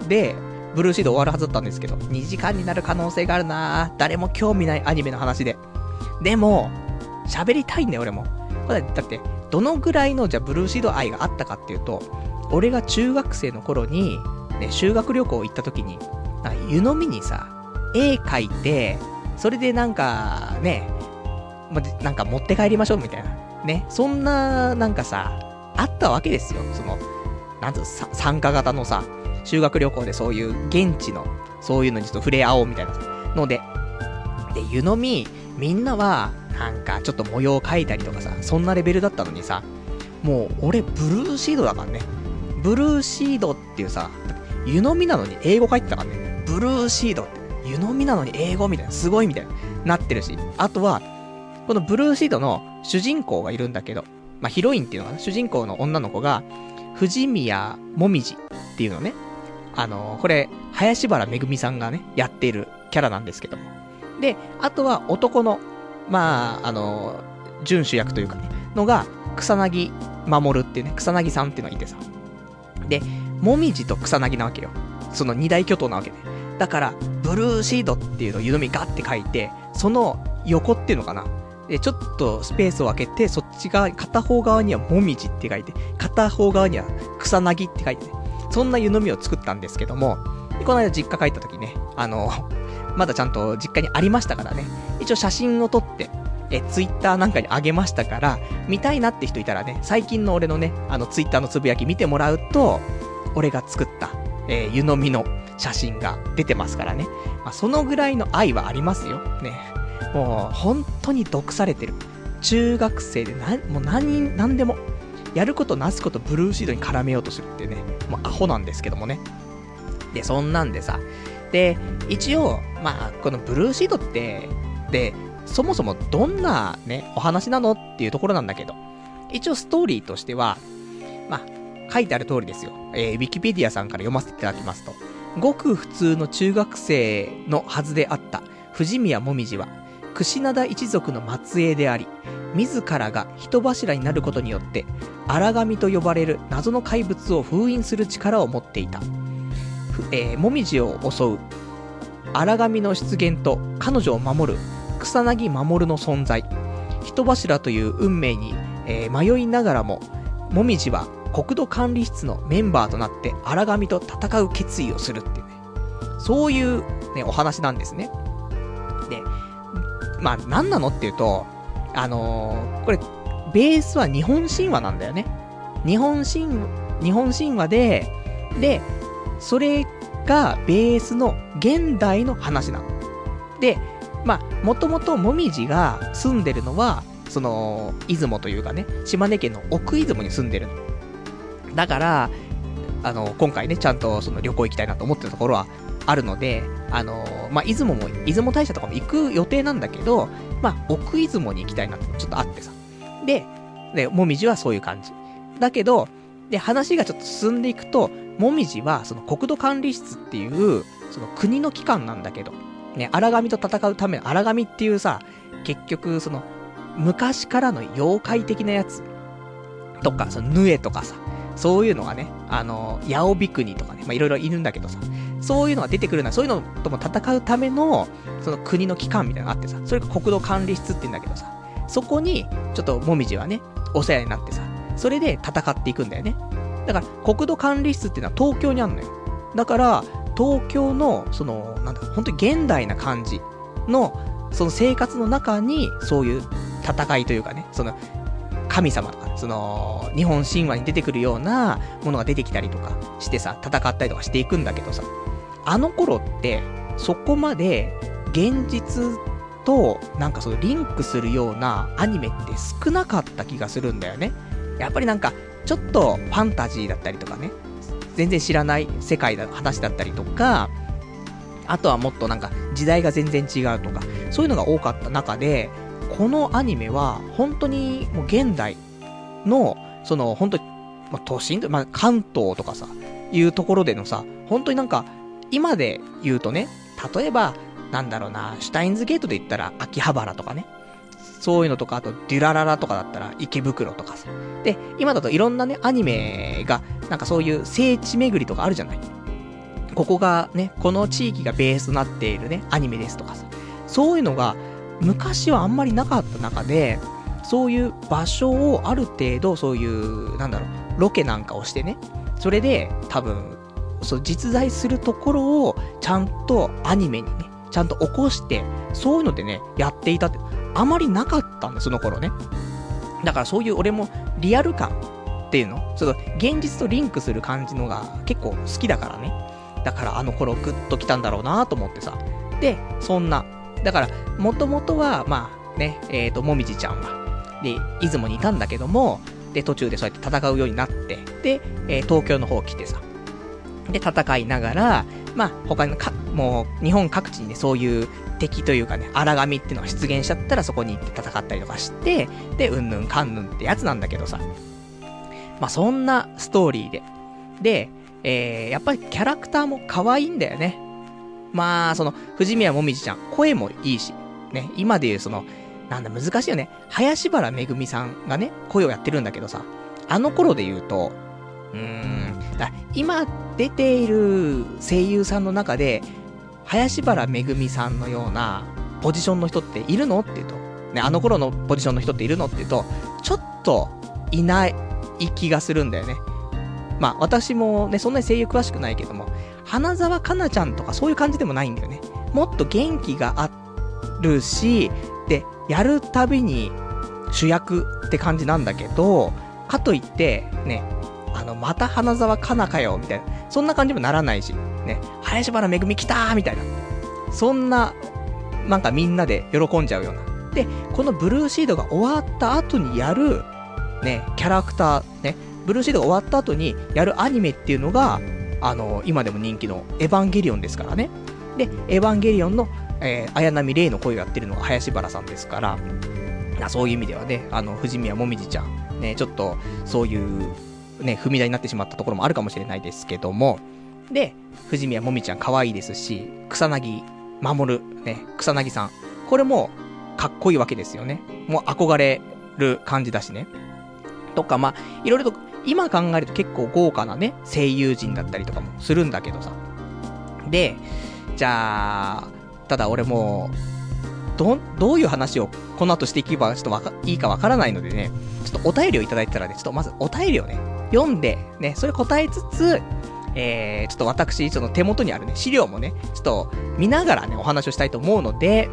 で、ブルーシード終わるはずだったんですけど、2時間になる可能性があるな誰も興味ないアニメの話で。でも、喋りたいんだよ、俺も。これだって、どのぐらいの、じゃブルーシード愛があったかっていうと、俺が中学生の頃に、ね、修学旅行行った時に、なんか湯飲みにさ、絵描いて、それでなんか、ね、ま、なんか持って帰りましょうみたいな。ね、そんな、なんかさ、あったわけですよ。その、なんつう参加型のさ、修学旅行でそういう現地の、そういうのにちょっと触れ合おうみたいなので、で、湯飲み、みんなは、なんかちょっと模様を描いたりとかさ、そんなレベルだったのにさ、もう俺ブルーシードだからね。ブルーシードっていうさ、湯飲みなのに英語書いてたからね。ブルーシードって、湯飲みなのに英語みたいな、すごいみたいな、なってるし。あとは、このブルーシードの主人公がいるんだけど、まあ、ヒロインっていうのかな、主人公の女の子が、藤宮もみじっていうのね。あのこれ、林原めぐみさんがね、やっているキャラなんですけども。で、あとは男の、まあ、あの準主役というかね、のが、草薙守っていうね、草薙さんっていうのがいてさ。で、もみじと草薙なわけよ。その二大巨頭なわけで。だから、ブルーシードっていうのを湯飲みガッて書いて、その横っていうのかな。で、ちょっとスペースを空けて、そっち側、片方側にはもみじって書いて、片方側には草薙って書いてね。そんな湯飲みを作ったんですけども、この間実家帰った時ね、あの、まだちゃんと実家にありましたからね、一応写真を撮って、え、ツイッターなんかにあげましたから、見たいなって人いたらね、最近の俺のね、あのツイッターのつぶやき見てもらうと、俺が作った、えー、湯飲みの写真が出てますからね。まあ、そのぐらいの愛はありますよ。ね。もう、本当に毒されてる。中学生でな、もう何、何でも、やることなすことブルーシードに絡めようとするってね、もうアホなんですけどもね。で、そんなんでさ、で、一応、まあ、このブルーシートって、で、そもそもどんなね、お話なのっていうところなんだけど、一応ストーリーとしては、まあ、書いてある通りですよ。えー、ウィキペディアさんから読ませていただきますと、ごく普通の中学生のはずであった藤宮もみじは、櫛灘一族の末裔であり、自らが人柱になることによって、荒神と呼ばれる謎の怪物を封印する力を持っていた。えー、もみじを襲う荒神の出現と彼女を守る草薙守の存在。人柱という運命に、えー、迷いながらも、もみじは国土管理室のメンバーとなって荒神と戦う決意をするっていうね。そういう、ね、お話なんですね。で、まあ、何なのっていうと、あのー、これ、ベースは日本神話なんだよね。日本神、日本神話で、で、それがベースの現代の話なの。で、まあ、もともともみじが住んでるのは、その、出雲というかね、島根県の奥出雲に住んでるの。だから、あの、今回ね、ちゃんとその旅行行きたいなと思ってるところはあるので、あの、まあ、出雲も、出雲大社とかも行く予定なんだけど、まあ、奥出雲に行きたいなってちょっとあってさ。で、で、もみじはそういう感じ。だけど、で、話がちょっと進んでいくと、もみじは、その国土管理室っていう、その国の機関なんだけど、ね、荒神と戦うための荒神っていうさ、結局、その、昔からの妖怪的なやつとか、その、ヌエとかさ、そういうのがね、あの、ヤオビクニとかね、まあ、いろいろいるんだけどさ、そういうのが出てくるな、そういうのとも戦うための、その国の機関みたいなのがあってさ、それが国土管理室って言うんだけどさ、そこに、ちょっともみじはね、お世話になってさ、それで戦っていくんだよね。だから、国土管理室っていうのは東京にあるのよ。だから、東京の、その、なんだ、本当に現代な感じの、その生活の中に、そういう戦いというかね、その、神様とか、その、日本神話に出てくるようなものが出てきたりとかしてさ、戦ったりとかしていくんだけどさ、あの頃って、そこまで、現実と、なんかそのリンクするようなアニメって少なかった気がするんだよね。やっぱりなんか、ちょっとファンタジーだったりとかね、全然知らない世界だ、話だったりとか、あとはもっとなんか時代が全然違うとか、そういうのが多かった中で、このアニメは本当にもう現代の、その本当に、まあ、都心、まあ、関東とかさ、いうところでのさ、本当になんか、今で言うとね、例えば、なんだろうな、シュタインズゲートで言ったら秋葉原とかね。そういうのとか、あと、デュラララとかだったら池袋とかさ。で、今だといろんなね、アニメが、なんかそういう聖地巡りとかあるじゃない。ここがね、この地域がベースとなっているね、アニメですとかさ。そういうのが、昔はあんまりなかった中で、そういう場所をある程度、そういう、なんだろう、ロケなんかをしてね、それで、多分、そう実在するところを、ちゃんとアニメにね、ちゃんと起こして、そういうのでね、やっていたって、あまりなかったんだ、その頃ね。だからそういう俺もリアル感っていうの、ちょっと現実とリンクする感じのが結構好きだからね。だからあの頃グッと来たんだろうなと思ってさ。で、そんな。だから、もともとは、まあね、えっ、ー、と、もみじちゃんは、で、出雲にいたんだけども、で、途中でそうやって戦うようになって、で、えー、東京の方来てさ。で、戦いながら、まあ、他のか、もう、日本各地にね、そういう敵というかね、荒神っていうのが出現しちゃったらそこに行って戦ったりとかして、で、うんぬんかんぬんってやつなんだけどさ。まあ、そんなストーリーで。で、えー、やっぱりキャラクターも可愛いんだよね。まあ、その、藤宮もみじちゃん、声もいいし、ね、今で言うその、なんだ、難しいよね。林原めぐみさんがね、声をやってるんだけどさ、あの頃で言うと、うーん、だ今出ている声優さんの中で、林原めぐみさんのようなポジションの人っているのって言うと、ね、あの頃のポジションの人っているのって言うと、ちょっといない気がするんだよね。まあ私もね、そんなに声優詳しくないけども、花沢香菜ちゃんとかそういう感じでもないんだよね。もっと元気があるし、で、やるたびに主役って感じなんだけど、かといって、ね、あの、また花沢香菜かよ、みたいな。そんな感じもならないし。ね、林原めぐみ来たーみたいな。そんな、なんかみんなで喜んじゃうような。で、このブルーシードが終わった後にやる、ね、キャラクター、ね、ブルーシードが終わった後にやるアニメっていうのが、あの、今でも人気のエヴァンゲリオンですからね。で、エヴァンゲリオンの、えー、綾波レイの声をやってるのが林原さんですから、そういう意味ではね、あの、藤宮もみじちゃん、ね、ちょっと、そういう、ね、踏み台になってしまったところもあるかもしれないですけども、で、藤宮もみちゃん可愛いですし、草薙守、ね、草薙さん。これも、かっこいいわけですよね。もう憧れる感じだしね。とか、まあ、いろいろと、今考えると結構豪華なね、声優陣だったりとかもするんだけどさ。で、じゃあ、ただ俺もど、どういう話をこの後していけばちょっとわか、いいかわからないのでね、ちょっとお便りをいただいたらね、ちょっとまずお便りをね、読んで、ね、それ答えつつ、えー、ちょっと私、その手元にあるね、資料もね、ちょっと見ながらね、お話をしたいと思うので、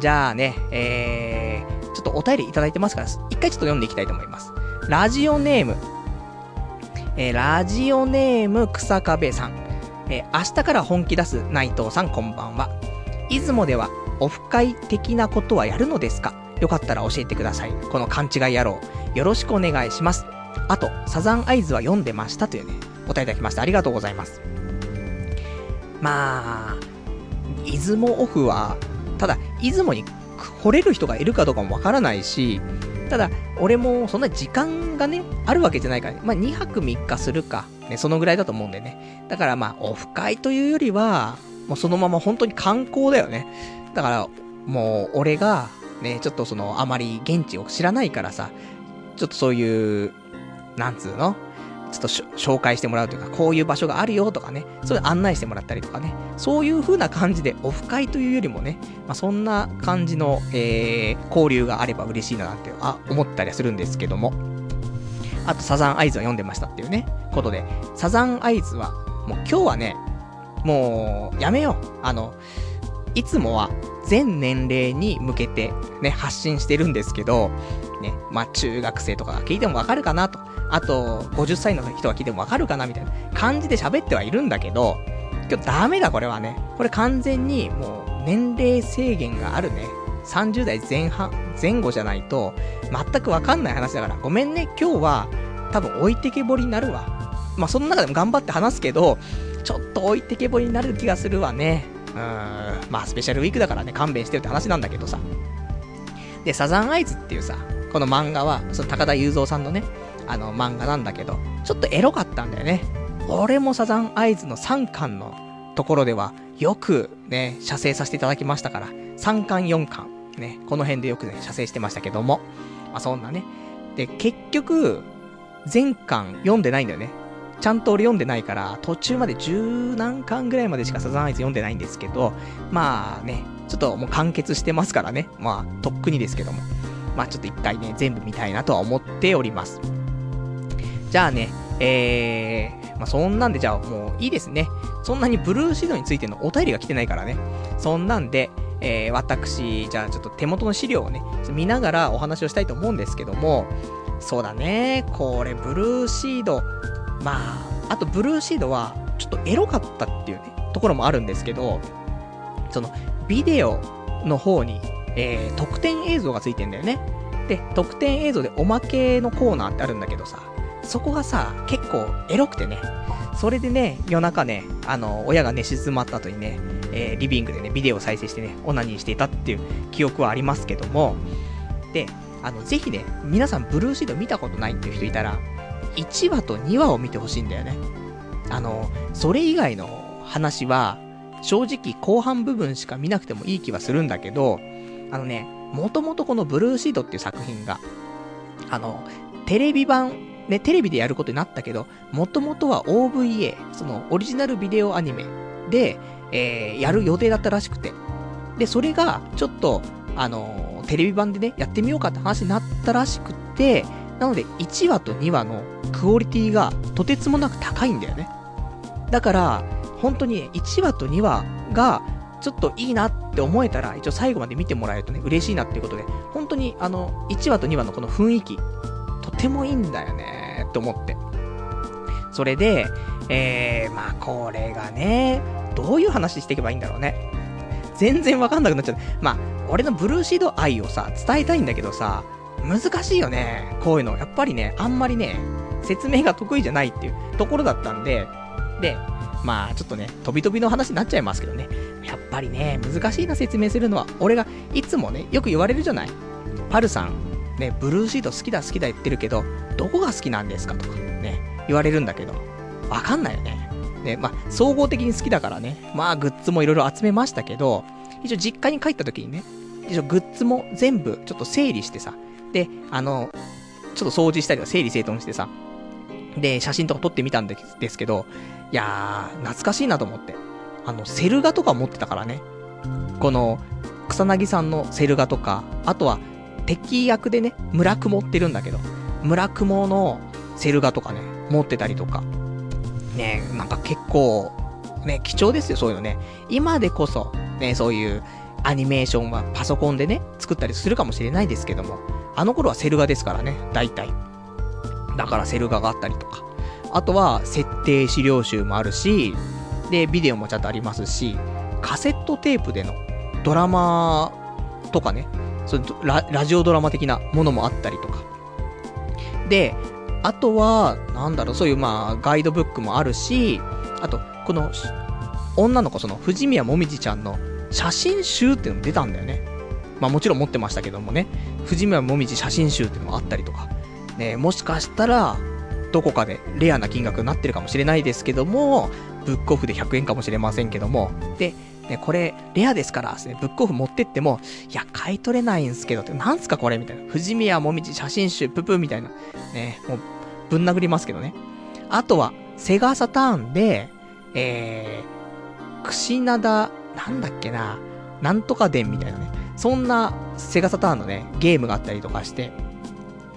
じゃあね、えー、ちょっとお便りいただいてますから、一回ちょっと読んでいきたいと思います。ラジオネーム、えー、ラジオネーム草壁さん。えー、明日から本気出す内藤さんこんばんは。出雲ではオフ会的なことはやるのですか？よかったら教えてください。この勘違い野郎。よろしくお願いします。あと、サザンアイズは読んでましたというね、お答えいただきました。ありがとうございます。まあ、出雲オフは、ただ、出雲に来れる人がいるかどうかもわからないし、ただ、俺もそんな時間がね、あるわけじゃないから、ね、まあ2泊3日するか、ね、そのぐらいだと思うんでね。だからまあ、オフ会というよりは、もうそのまま本当に観光だよね。だから、もう俺が、ね、ちょっとその、あまり現地を知らないからさ、ちょっとそういう、なんつうの？ちょっと紹介してもらうというか、こういう場所があるよとかね、そういう案内してもらったりとかね、そういう風な感じで、オフ会というよりもね、まあ、そんな感じの、えー、交流があれば嬉しいななんて、あ、思ったりはするんですけども。あと、サザンアイズは読んでましたっていうね、ことで、サザンアイズは、もう今日はね、もう、やめよう。あの、いつもは全年齢に向けてね、発信してるんですけど、ね、まあ中学生とかが聞いてもわかるかなと。あと、50歳の人が聞いてもわかるかなみたいな感じで喋ってはいるんだけど、今日ダメだこれはね。これ完全にもう年齢制限があるね。30代前半、前後じゃないと、全くわかんない話だから、ごめんね、今日は、多分置いてけぼりになるわ。まあ、その中でも頑張って話すけど、ちょっと置いてけぼりになる気がするわね。うん、まあ、スペシャルウィークだからね、勘弁してよって話なんだけどさ。で、サザンアイズっていうさ、この漫画は、その高田雄三さんのね、あの漫画なんだけど、ちょっとエロかったんだよね。俺もサザンアイズの3巻のところでは、よくね、写生させていただきましたから、3巻4巻、ね、この辺でよくね、写生してましたけども、まあそんなね。で、結局、全巻読んでないんだよね。ちゃんと俺読んでないから、途中まで十何巻ぐらいまでしかサザンアイズ読んでないんですけど、まあね、ちょっともう完結してますからね。まあ、とっくにですけども。まあちょっと一回ね、全部見たいなとは思っております。じゃあね、えー、まあそんなんでじゃあもういいですね。そんなにブルーシードについてのお便りが来てないからね。そんなんで、えー、私、じゃあちょっと手元の資料をね、見ながらお話をしたいと思うんですけども、そうだね、これ、ブルーシード、まあ、あとブルーシードは、ちょっとエロかったっていうね、ところもあるんですけど、その、ビデオの方に、えー、特典映像がついてんだよね。で、特典映像でおまけのコーナーってあるんだけどさ、そこがさ、結構エロくてね、それでね、夜中ね、あの、親がね、静まった後にね、えー、リビングでね、ビデオを再生してね、オナニーしていたっていう記憶はありますけども、で、あの、ぜひね、皆さんブルーシード見たことないっていう人いたら、1話と2話を見てほしいんだよね。あの、それ以外の話は、正直後半部分しか見なくてもいい気はするんだけど、あのね、もともとこのブルーシードっていう作品が、あの、テレビ版、ね、テレビでやることになったけど、もともとは OVA、そのオリジナルビデオアニメで、えー、やる予定だったらしくて。で、それが、ちょっと、あのテレビ版でね、やってみようかって話になったらしくて、なので、1話と2話のクオリティがとてつもなく高いんだよね。だから、本当に1話と2話が、ちょっといいなって思えたら、一応最後まで見てもらえるとね、嬉しいなっていうことで、本当にあの、1話と2話のこの雰囲気、とてもいいんだよねって思って。それで、えー、まあこれがね、どういう話していけばいいんだろうね。全然わかんなくなっちゃう。まあ、俺のブルーシード愛をさ、伝えたいんだけどさ、難しいよね。こういうの。やっぱりね、あんまりね、説明が得意じゃないっていうところだったんで、で、まあちょっとね、飛び飛びの話になっちゃいますけどね。やっぱりね、難しいな説明するのは、俺がいつもね、よく言われるじゃない？パルさん、ね、ブルーシート好きだ好きだ言ってるけど、どこが好きなんですかとかね、言われるんだけど、わかんないよね。ね、まあ、総合的に好きだからね、まあ、グッズもいろいろ集めましたけど、一応実家に帰った時にね、一応グッズも全部ちょっと整理してさ、で、あの、ちょっと掃除したりとか整理整頓してさ、で、写真とか撮ってみたんですけど、いやー、懐かしいなと思って。あの、セル画とか持ってたからね。この、草薙さんのセル画とか、あとは、敵役でね、村雲ってるんだけど、村雲のセル画とかね、持ってたりとか。ねなんか結構、ね、貴重ですよ、そういうのね。今でこそ、ね、そういうアニメーションはパソコンでね、作ったりするかもしれないですけども、あの頃はセル画ですからね、大体。だからセル画があったりとか。あとは、設定資料集もあるし、で、ビデオもちゃんとありますし、カセットテープでのドラマとかね、そララジオドラマ的なものもあったりとか。で、あとは、なんだろう、そういうまあ、ガイドブックもあるし、あと、この、女の子、その、藤宮もみじちゃんの写真集っていうのも出たんだよね。まあもちろん持ってましたけどもね、藤宮もみじ写真集っていうのもあったりとか。ね、もしかしたら、どこかでレアな金額になってるかもしれないですけども、ブックオフで100円かもしれませんけども、で、ね、これ、レアですからですね、ブックオフ持ってっても、いや、買い取れないんすけど、なんすかこれみたいな。藤宮もみじ写真集、ププみたいな。ね、もう、ぶん殴りますけどね。あとは、セガサターンで、えー、串灘、なんだっけな、なんとか伝みたいなね。そんな、セガサターンのね、ゲームがあったりとかして、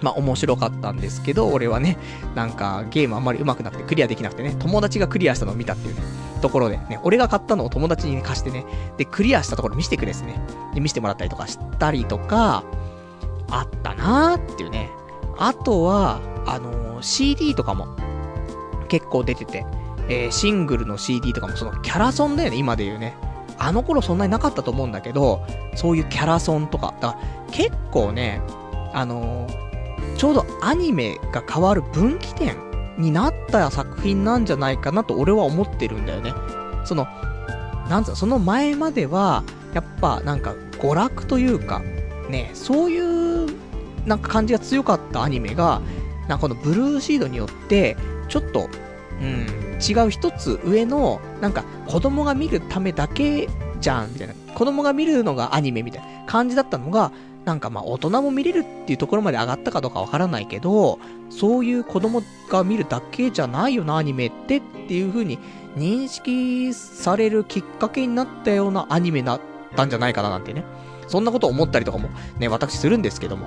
まあ面白かったんですけど、俺はね、なんかゲームあんまり上手くなくてクリアできなくてね、友達がクリアしたのを見たっていうね、ところでね、俺が買ったのを友達に貸してね、で、クリアしたところ見せてくれですね。で、見せてもらったりとかしたりとか、あったなーっていうね。あとは、あのー、CD とかも結構出てて、えー、シングルの CD とかもそのキャラソンだよね、今で言うね。あの頃そんなになかったと思うんだけど、そういうキャラソンとか、だから結構ね、あのー、ちょうどアニメが変わる分岐点になった作品なんじゃないかなと俺は思ってるんだよね。その、なんつうの、その前までは、やっぱなんか娯楽というか、ね、そういうなんか感じが強かったアニメが、なんかこのブルーシードによって、ちょっと、うん、違う一つ上の、なんか子供が見るためだけじゃん、みたいな。子供が見るのがアニメみたいな感じだったのが、なんかまあ大人も見れるっていうところまで上がったかどうかわからないけど、そういう子供が見るだけじゃないよな、アニメってっていう風に認識されるきっかけになったようなアニメだったんじゃないかななんてね。そんなこと思ったりとかもね、私するんですけども。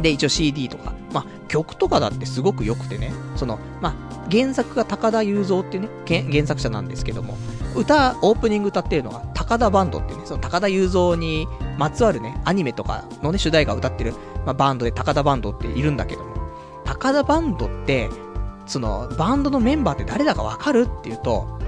で、一応 CD とか、まあ、曲とかだってすごく良くてね、その、まあ、原作が高田雄三っていうね、原作者なんですけども、歌、オープニング歌ってるのが高田バンドっていうね、その高田雄三にまつわるね、アニメとかのね、主題歌を歌ってる、まあ、バンドで高田バンドっているんだけども、高田バンドって、その、バンドのメンバーって誰だかわかるっていうと、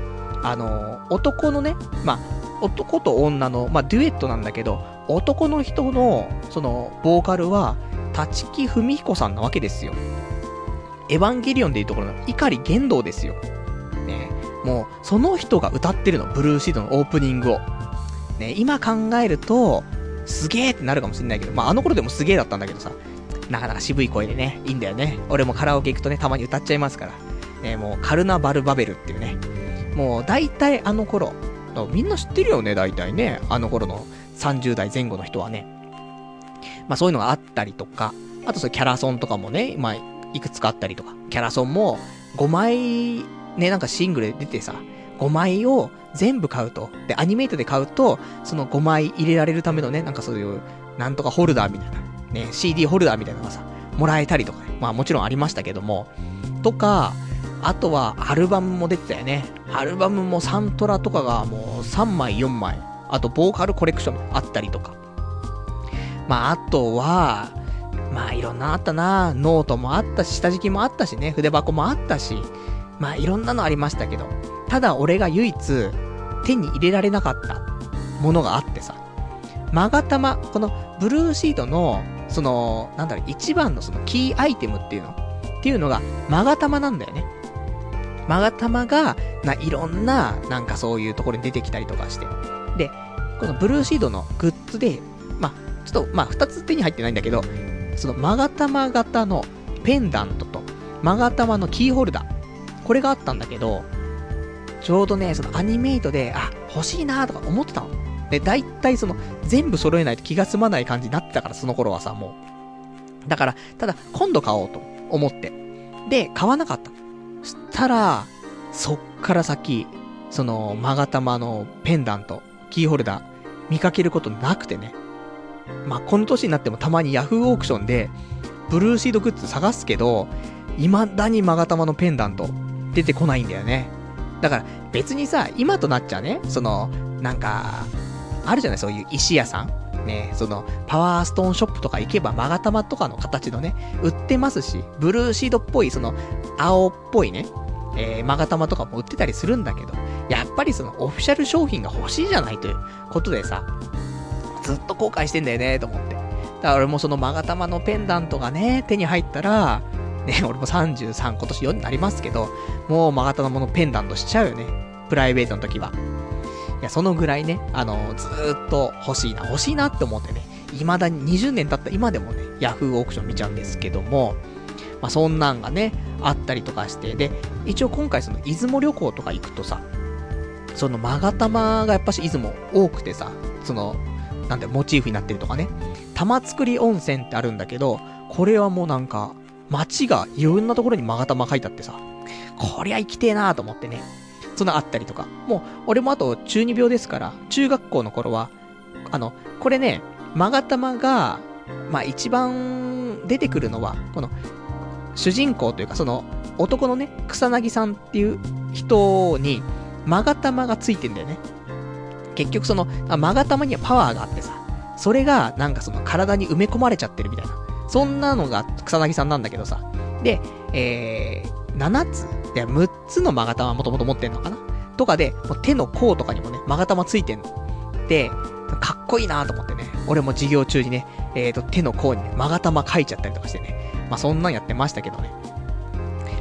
あの、男のね、まあ、男と女の、まあ、デュエットなんだけど、男の人の、その、ボーカルは、立木文彦さんなわけですよ。エヴァンゲリオンでいうところの碇玄道ですよ。ねもう、その人が歌ってるの、ブルーシードのオープニングを。ね今考えると、すげーってなるかもしんないけど、まあ、あの頃でもすげーだったんだけどさ、なかなか渋い声でね、いいんだよね。俺もカラオケ行くとね、たまに歌っちゃいますから。ねもう、カルナバルバベルっていうね。もう、大体あの頃、みんな知ってるよね、大体ね。あの頃の30代前後の人はね。まあそういうのがあったりとか、あとそキャラソンとかもね、まあ、いくつかあったりとか、キャラソンも5枚、ね、なんかシングルで出てさ、5枚を全部買うと。で、アニメイトで買うと、その5枚入れられるためのね、なんかそういう、なんとかホルダーみたいな、ね、CD ホルダーみたいなのがさ、もらえたりとかね、まあもちろんありましたけども、とか、あとはアルバムも出てたよね。アルバムもサントラとかがもう3枚4枚、あとボーカルコレクションあったりとか。まあ、あとは、まあ、いろんなあったな。ノートもあったし、下敷きもあったしね、筆箱もあったし、まあ、いろんなのありましたけど、ただ俺が唯一、手に入れられなかったものがあってさ、マガタマ、このブルーシートの、その、なんだろう、一番のそのキーアイテムっていうの？っていうのが、マガタマなんだよね。マガタマがないろんな、なんかそういうところに出てきたりとかして。で、このブルーシードのグッズで、まあ、ちょっと、まあ、二つ手に入ってないんだけど、その、マガタマ型のペンダントと、マガタマのキーホルダー。これがあったんだけど、ちょうどね、そのアニメイトで、あ、欲しいなとか思ってたの。で、大体その、全部揃えないと気が済まない感じになってたから、その頃はさ、もう。だから、ただ、今度買おうと思って。で、買わなかった。そしたら、そっから先、その、マガタマのペンダント、キーホルダー、見かけることなくてね。まあ、この年になってもたまにヤフーオークションで、ブルーシードグッズ探すけど、未だにマガタマのペンダント、出てこないんだよね。だから、別にさ、今となっちゃね、その、なんか、あるじゃない、そういう石屋さん。ね、その、パワーストーンショップとか行けば、マガタマとかの形のね、売ってますし、ブルーシードっぽい、その、青っぽいね、えー、マガタマとかも売ってたりするんだけど、やっぱりその、オフィシャル商品が欲しいじゃないということでさ、ずっと後悔してんだよね、と思って。だから俺もそのマガタマのペンダントがね、手に入ったら、ね、俺も33、今年4になりますけど、もうマガタマのペンダントしちゃうよね。プライベートの時は。いや、そのぐらいね、あの、ずっと欲しいな、欲しいなって思ってね、未だに20年経った今でもね、ヤフーオークション見ちゃうんですけども、まあ、そんなんがね、あったりとかして、で、一応今回その出雲旅行とか行くとさ、そのマガタマがやっぱし出雲多くてさ、その、なんだ、モチーフになってるとかね、玉造温泉ってあるんだけど、これはもうなんか、街がいろんなところにマガタマ書いてあってさ、こりゃ行きてえなーと思ってね。そんなあったりとか。もう、俺もあと中二病ですから、中学校の頃は、あの、これね、マガタマが、まあ一番出てくるのは、この、主人公というか、その、男のね、草薙さんっていう人に、マガタマがついてんだよね。結局その、マガタマにはパワーがあってさ、それがなんかその体に埋め込まれちゃってるみたいな。そんなのが草薙さんなんだけどさ。で、えー、7つ、で、6つのマガタマもともと持ってんのかなとかで、もう手の甲とかにもね、マガタマついてんの。で、かっこいいなと思ってね、俺も授業中にね、えーと、手の甲にね、マガタマ書いちゃったりとかしてね、まあそんなんやってましたけどね。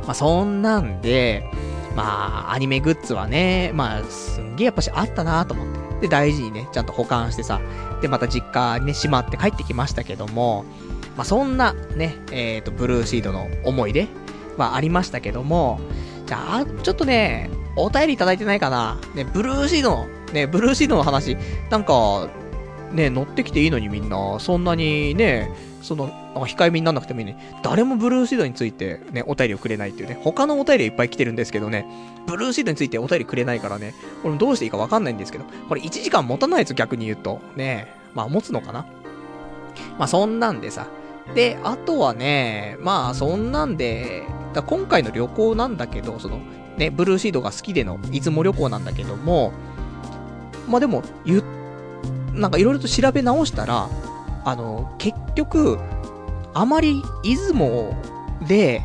まあそんなんで、まあ、アニメグッズはね、まあ、すんげえやっぱしあったなと思って。で、大事にね、ちゃんと保管してさ、で、また実家にね、しまって帰ってきましたけども、まあ、そんなね、えっ、ー、と、ブルーシードの思い出はありましたけども、じゃあ、ちょっとね、お便りいただいてないかな。ね、ブルーシードの、ね、ブルーシードの話、なんか、ね、乗ってきていいのにみんな、そんなにね、その、控えめになんなくてもいいね。誰もブルーシードについてね、お便りをくれないっていうね。他のお便りいっぱい来てるんですけどね、ブルーシードについてお便りくれないからね、これどうしていいかわかんないんですけど、これ1時間持たないやつ逆に言うと、ね、まあ持つのかな。まあそんなんでさ、で、あとはね、まあ、そんなんで、だ今回の旅行なんだけど、その、ね、ブルーシードが好きでの出雲旅行なんだけども、まあでも、ゆ、なんかいろいろと調べ直したら、あの、結局、あまり出雲で、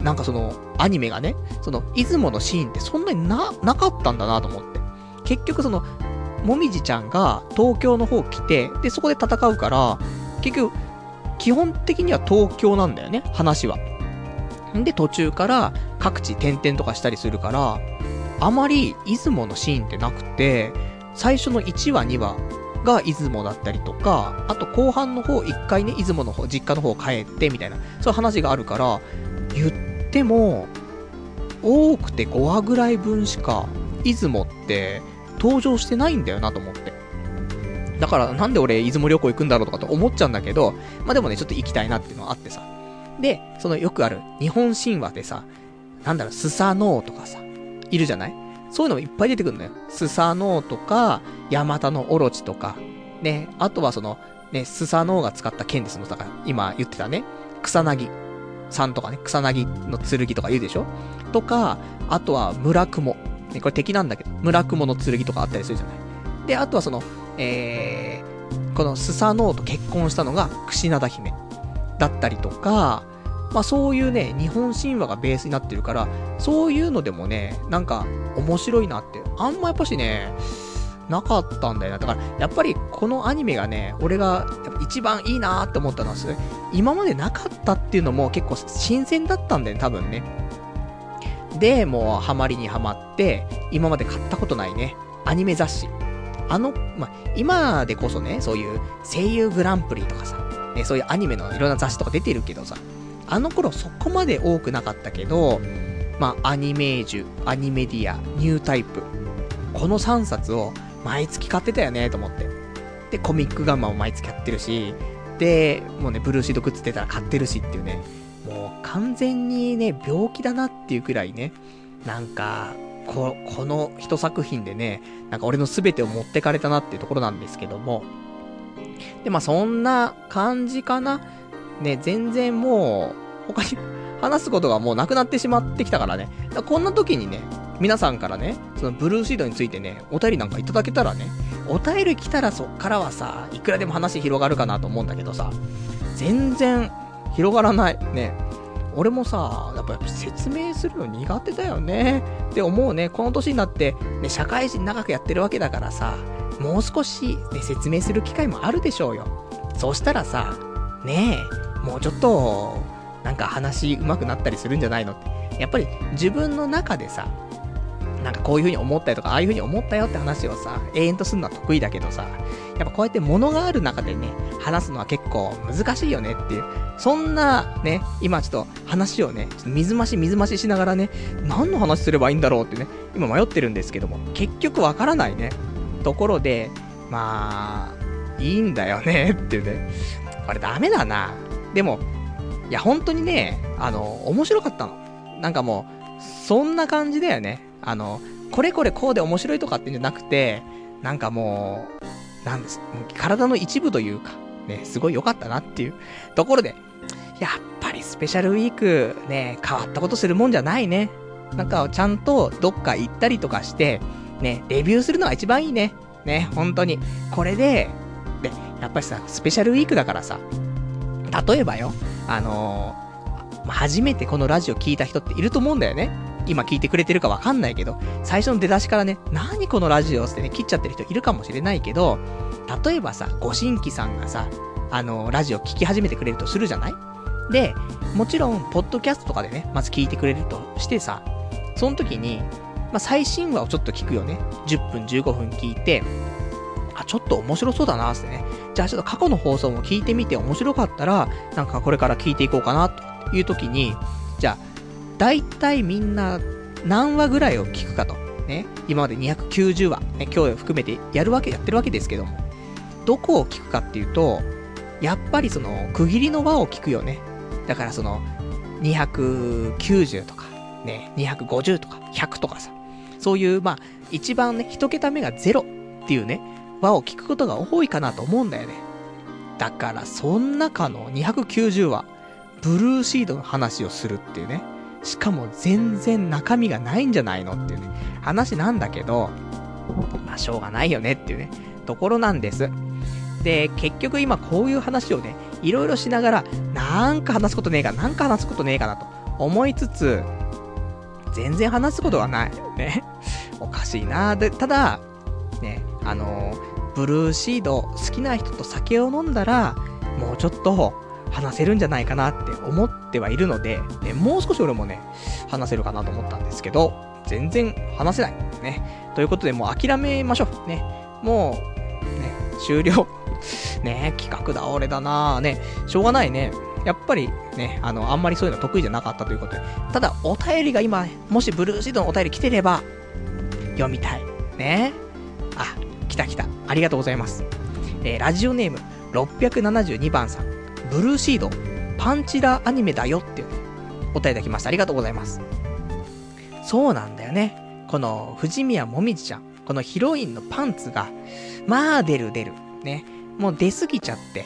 なんかその、アニメがね、その、出雲のシーンってそんなにな、なかったんだなと思って。結局その、もみじちゃんが東京の方来て、で、そこで戦うから、結局、基本的には東京なんだよね、話は。で、途中から各地転々とかしたりするから、あまり出雲のシーンってなくて、最初の1話、2話が出雲だったりとか、あと後半の方、1回ね、出雲の方、実家の方帰ってみたいな、そういう話があるから、言っても、多くて5話ぐらい分しか、出雲って登場してないんだよなと思って。だからなんで俺出雲旅行行くんだろうとかと思っちゃうんだけど、まあでもね、ちょっと行きたいなっていうのはあってさ。で、そのよくある日本神話でさ、なんだろう、スサノオとかさ、いるじゃない？そういうのもいっぱい出てくるんだよ。スサノオとか、ヤマタノオロチとか、ね、あとはその、ね、スサノオが使った剣ですの、だから今言ってたね、草薙さんとかね、草薙の剣とか言うでしょ？とか、あとは村雲。ね、これ敵なんだけど、村雲の剣とかあったりするじゃない？で、あとはその、えー、このスサノオと結婚したのが櫛灘姫だったりとか、まあそういうね、日本神話がベースになってるから、そういうのでもね、なんか面白いなって、あんまやっぱしね、なかったんだよな。だから、やっぱりこのアニメがね、俺が一番いいなって思ったのは、今までなかったっていうのも結構新鮮だったんだよ、多分ね。で、もうハマりにはまって、今まで買ったことないね、アニメ雑誌。あの、まあ、今でこそね、そういう声優グランプリとかさ、ね、そういうアニメのいろんな雑誌とか出てるけどさ、あの頃そこまで多くなかったけど、まあ、アニメージュ、アニメディア、ニュータイプ。この3冊を毎月買ってたよね、と思って。で、コミックガンマも毎月買ってるし、で、もうね、ブルーシードグッズ出たら買ってるしっていうね、もう完全にね、病気だなっていうくらいね、なんか、こ、この一作品でね、なんか俺の全てを持ってかれたなっていうところなんですけども。で、まあそんな感じかな。ね、全然もう、他に 話すことがもうなくなってしまってきたからね。らこんな時にね、皆さんからね、そのブルーシードについてね、お便りなんかいただけたらね、お便り来たらそっからはさ、いくらでも話広がるかなと思うんだけどさ、全然広がらない。ね。俺もさ、やっぱ説明するの苦手だよね。って思うね。この年になって、ね、社会人長くやってるわけだからさ、もう少し、ね、説明する機会もあるでしょうよ。そうしたらさ、ねえ、もうちょっと、なんか話上手くなったりするんじゃないのって。やっぱり自分の中でさ、なんかこういう風に思ったりとか、ああいう風に思ったよって話をさ、永遠とするのは得意だけどさ、やっぱこうやって物がある中でね、話すのは結構難しいよねっていう。そんなね、今ちょっと話をね、ちょっと水増し水増ししながらね、何の話すればいいんだろうってね、今迷ってるんですけども、結局わからないね、ところで、まあ、いいんだよね ってね。これダメだな。でも、いや本当にね、あの、面白かったの。なんかもう、そんな感じだよね。あの、これこれこうで面白いとかってんじゃなくて、なんかもう、なんです、体の一部というか、ね、すごい良かったなっていうところで、やっぱりスペシャルウィーク、ね、変わったことするもんじゃないね。なんかちゃんとどっか行ったりとかして、ね、レビューするのが一番いいね。ね、本当に。これで、で、やっぱりさ、スペシャルウィークだからさ、例えばよ、あのーま初めてこのラジオ聞いた人っていると思うんだよね。今聞いてくれてるかわかんないけど、最初の出だしからね、何このラジオってね、切っちゃってる人いるかもしれないけど、例えばさ、ご新規さんがさ、あのラジオ聞き始めてくれるとするじゃない？で、もちろん、ポッドキャストとかでね、まず聞いてくれるとしてさ、その時に、まあ、最新話をちょっと聞くよね。10分、15分聞いて、あ、ちょっと面白そうだなってね。じゃあちょっと過去の放送も聞いてみて面白かったら、なんかこれから聞いていこうかな、という時に、じゃあ、大体みんな何話ぐらいを聞くかと。ね。今まで290話、ね、今日含めてやるわけ、やってるわけですけども。どこを聞くかっていうと、やっぱりその、区切りの輪を聞くよね。だからその、290とか、ね、250とか、100とかさ。そういう、まあ、一番ね、一桁目が0っていうね、輪を聞くことが多いかなと思うんだよね。だから、そん中の290話、ブルーシードの話をするっていうね。しかも全然中身がないんじゃないのっていうね、話なんだけど、まあ、しょうがないよねっていうね、ところなんです。で、結局今こういう話をね、いろいろしながら、なんか話すことねえか、なんか話すことねえかなと思いつつ、全然話すことはない。ね。おかしいなで、ただ、ね、あのーブルーシード好きな人と酒を飲んだら、もうちょっと話せるんじゃないかなって思ってはいるので、ね、もう少し俺もね、話せるかなと思ったんですけど、全然話せない。ね。ということでもう諦めましょう。ね。もう、ね、終了。ね企画だ、俺だなね、しょうがないね。やっぱりね、あの、あんまりそういうの得意じゃなかったということで。ただ、お便りが今、もしブルーシードのお便り来てれば、読みたい。ね。あ、来た来た。ありがとうございます。えーラジオネーム、672番さん。ブルーシード、パンチラアニメだよっていうね、お便りいただきました。ありがとうございます。そうなんだよね。この、藤宮もみじちゃん。このヒロインのパンツが、まあ出る出る。ね。もう出すぎちゃって。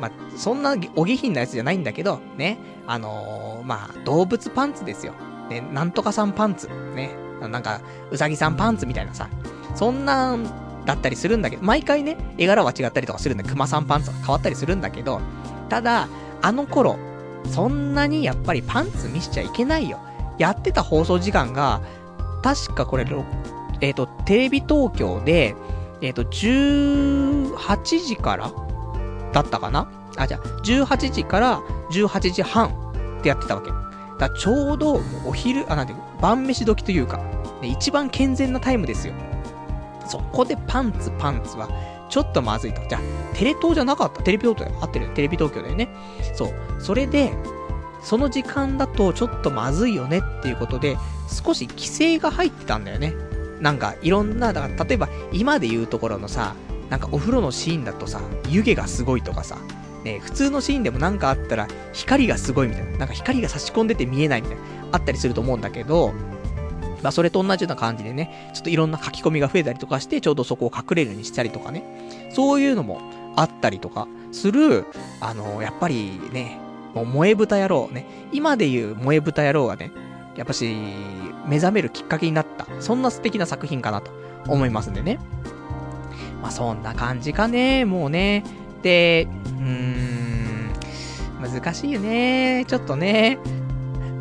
まあ、そんなお下品なやつじゃないんだけど、ね。あのーまあ、動物パンツですよ。ね、なんとかさんパンツ。ね。なんか、うさぎさんパンツみたいなさ。そんなんだったりするんだけど、毎回ね、絵柄は違ったりとかするんだけど、熊さんパンツは変わったりするんだけど、ただ、あの頃、そんなにやっぱりパンツ見しちゃいけないよ。やってた放送時間が、確かこれ、えっ、と、テレビ東京で、えっ、と、18時からだったかな？あ、じゃあ、18時から18時半ってやってたわけ。だかだちょうど、お昼、あ、なんていう晩飯時というか、ね、一番健全なタイムですよ。そこでパンツパンツは、ちょっとまずいと。じゃ、テレ東じゃなかったテレビ東京だよ。合ってる。テレビ東京だよね。そう。それで、その時間だとちょっとまずいよねっていうことで、少し規制が入ってたんだよね。なんか、いろんな、だから例えば、今で言うところのさ、なんかお風呂のシーンだとさ、湯気がすごいとかさ、ね、普通のシーンでもなんかあったら、光がすごいみたいな、なんか光が差し込んでて見えないみたいな、あったりすると思うんだけど、まあ、それと同じような感じでね、ちょっといろんな書き込みが増えたりとかして、ちょうどそこを隠れるにしたりとかね、そういうのもあったりとかする、あのやっぱりね、もう萌え豚野郎ね、今で言う萌え豚野郎がね、やっぱし、目覚めるきっかけになった、そんな素敵な作品かなと思いますんでね。まあ、そんな感じかね、もうね。で、うーん、難しいよね。ちょっとね。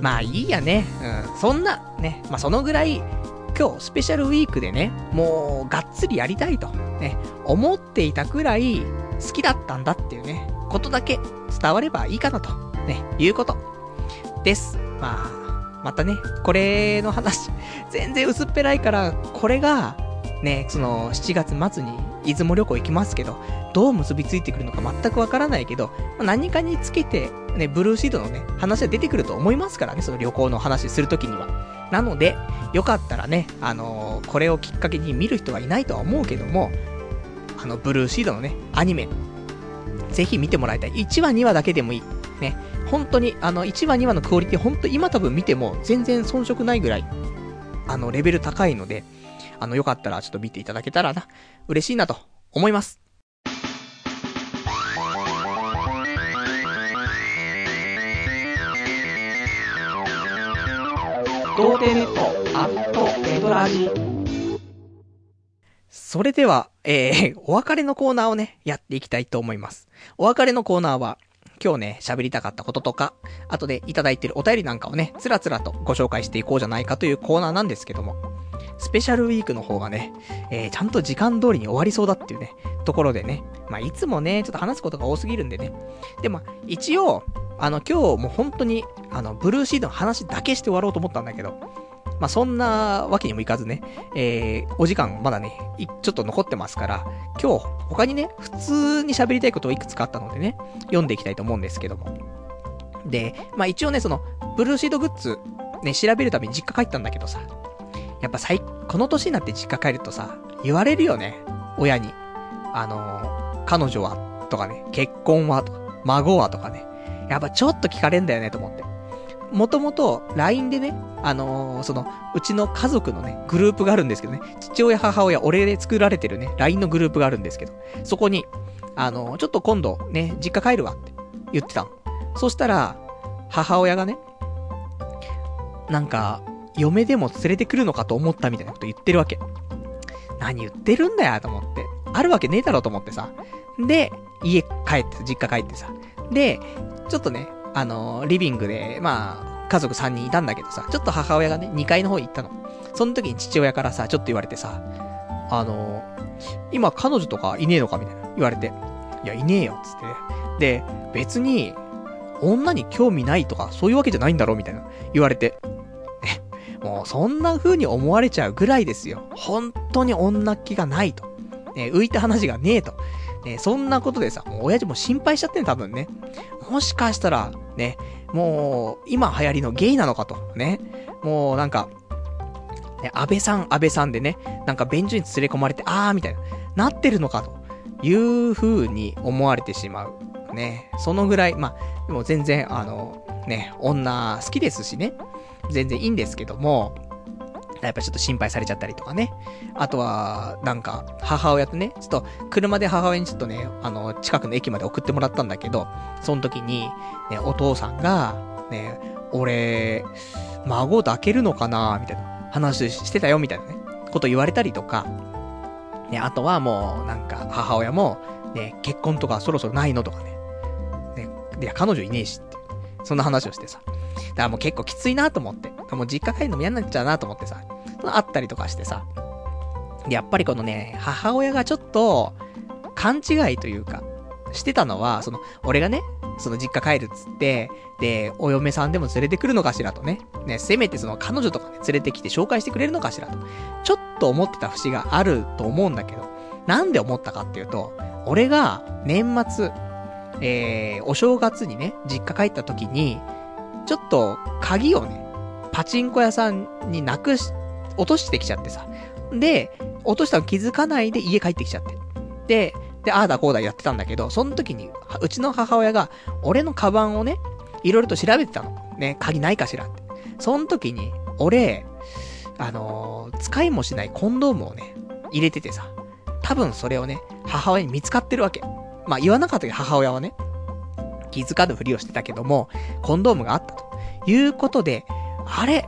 まあいいやね。うん。そんな、ね。まあそのぐらい、今日スペシャルウィークでね、もうがっつりやりたいと、ね、思っていたくらい好きだったんだっていうね、ことだけ伝わればいいかなと、ね、いうことです。まあ、またね、これの話、全然薄っぺらいから、これが、ね、その、7月末に出雲旅行行きますけど、どう結びついてくるのか全くわからないけど、ま、何かにつけて、ね、ブルーシートのね、話は出てくると思いますからね、その旅行の話するときには。なので、よかったらね、あのー、これをきっかけに見る人はいないとは思うけども、あの、ブルーシードのね、アニメ、ぜひ見てもらいたい。1話、2話だけでもいい。ね。本当に、あの、1話、2話のクオリティ、本当今多分見ても全然遜色ないぐらい、あの、レベル高いので、あの、よかったらちょっと見ていただけたらな、嬉しいなと思います。童貞ネットアットネトラジそれでは、えー、お別れのコーナーをね、やっていきたいと思います。お別れのコーナーは、今日ね、喋りたかったこととか、後でいただいてるお便りなんかをね、つらつらとご紹介していこうじゃないかというコーナーなんですけども、スペシャルウィークの方がね、えー、ちゃんと時間通りに終わりそうだっていうね、ところでね、まあ、いつもね、ちょっと話すことが多すぎるんでね。で、まあ、一応、あの、今日もう本当に、あの、ブルーシードの話だけして終わろうと思ったんだけど、まあ、そんなわけにもいかずね、えー、お時間まだね、ちょっと残ってますから、今日、他にね、普通に喋りたいことをいくつかあったのでね、読んでいきたいと思うんですけども。で、まあ、一応ね、その、ブルーシードグッズ、ね、調べるために実家帰ったんだけどさ、やっぱ最、この年になって実家帰るとさ、言われるよね、親に。あの、彼女は、とかね、結婚は、とか、孫は、とかね。やっぱちょっと聞かれんだよね、と思って。もともと LINE でね、あのー、その、うちの家族のね、グループがあるんですけどね、父親、母親、俺で作られてるね、LINE のグループがあるんですけど、そこに、あのー、ちょっと今度ね、実家帰るわって言ってたの。そしたら、母親がね、なんか、嫁でも連れてくるのかと思ったみたいなこと言ってるわけ。何言ってるんだよと思って。あるわけねえだろうと思ってさ。で、家帰って、実家帰ってさ。で、ちょっとね、あのー、リビングで、まあ、家族3人いたんだけどさ、ちょっと母親がね、2階の方行ったの。その時に父親からさ、ちょっと言われてさ、あのー、今彼女とかいねえのかみたいな言われて、いや、いねえよ、つってね。で、別に、女に興味ないとか、そういうわけじゃないんだろうみたいな言われて。もう、そんな風に思われちゃうぐらいですよ。本当に女っ気がないと。ね、浮いた話がねえと。ね、そんなことでさ、もう親父も心配しちゃってん多分ね。もしかしたら、ね、もう、今流行りのゲイなのかと、ね。もうなんか、ね、安倍さん、安倍さんでね、なんか便所に連れ込まれて、あーみたいな、なってるのかという風に思われてしまう。ね。そのぐらい、まあ、でも全然、あの、ね、女好きですしね。全然いいんですけども、やっぱちょっと心配されちゃったりとかね。あとは、なんか、母親とね、ちょっと、車で母親にちょっとね、あの、近くの駅まで送ってもらったんだけど、その時に、ね、お父さんが、ね、俺、孫抱けるのかなみたいな話してたよ、みたいなね、こと言われたりとか、ね、あとはもう、なんか、母親も、ね、結婚とかそろそろないのとかね。ね、いや、彼女いねえし。そんな話をしてさ。だからもう結構きついなと思って。もう実家帰るのも嫌になっちゃうなと思ってさ。あったりとかしてさ。やっぱりこのね、母親がちょっと、勘違いというか、してたのは、その、俺がね、その実家帰るっつって、で、お嫁さんでも連れてくるのかしらとね。ね、せめてその彼女とかね、連れてきて紹介してくれるのかしらと。ちょっと思ってた節があると思うんだけど、なんで思ったかっていうと、俺が年末、えー、お正月にね、実家帰った時に、ちょっと鍵をね、パチンコ屋さんになくし、落としてきちゃってさ。で、落としたの気づかないで家帰ってきちゃって。で、で、ああだこうだやってたんだけど、その時に、うちの母親が、俺のカバンをね、いろいろと調べてたの。ね、鍵ないかしらって。その時に、俺、あのー、使いもしないコンドームをね、入れててさ、多分それをね、母親に見つかってるわけ。まあ言わなかったけど母親はね、気づかぬふりをしてたけども、コンドームがあったと。いうことで、あれ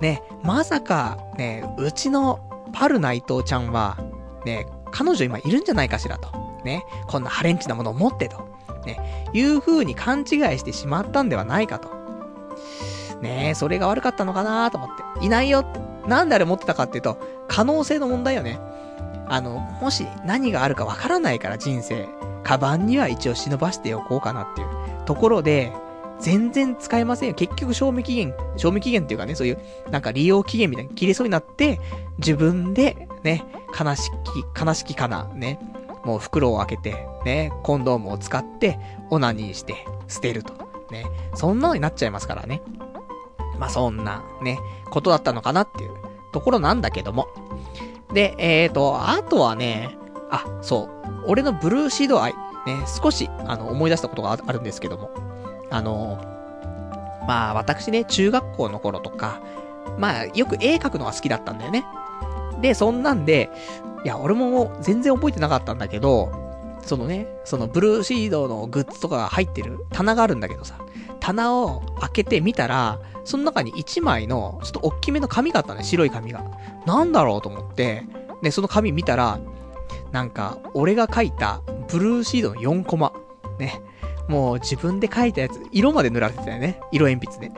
ね、まさか、ね、うちのパル内藤ちゃんは、ね、彼女今いるんじゃないかしらと。ね、こんなハレンチなものを持ってと。ね、いう風に勘違いしてしまったんではないかと。ねえ、それが悪かったのかなと思って。いないよ。なんであれ持ってたかっていうと、可能性の問題よね。あの、もし何があるかわからないから人生。カバンには一応忍ばしておこうかなっていうところで、全然使えませんよ。結局賞味期限、賞味期限っていうかね、そういう、なんか利用期限みたいに切れそうになって、自分で、ね、悲しき、悲しきかな、ね、もう袋を開けて、ね、コンドームを使って、オナニーして、捨てると。ね、そんなのになっちゃいますからね。まあ、そんな、ね、ことだったのかなっていうところなんだけども。で、えーと、あとはね、あ、そう、俺のブルーシード愛、ね、少し、あの、思い出したことがあるんですけども。あの、まあ、私ね、中学校の頃とか、まあ、よく絵描くのが好きだったんだよね。で、そんなんで、いや、俺も全然覚えてなかったんだけど、そのね、そのブルーシードのグッズとかが入ってる棚があるんだけどさ、棚を開けてみたら、その中に1枚の、ちょっと大きめの紙があったね、白い紙が。なんだろうと思って、で、その紙見たら、なんか、俺が書いたブルーシードの4コマ。ね。もう自分で書いたやつ、色まで塗られてたよね。色鉛筆で。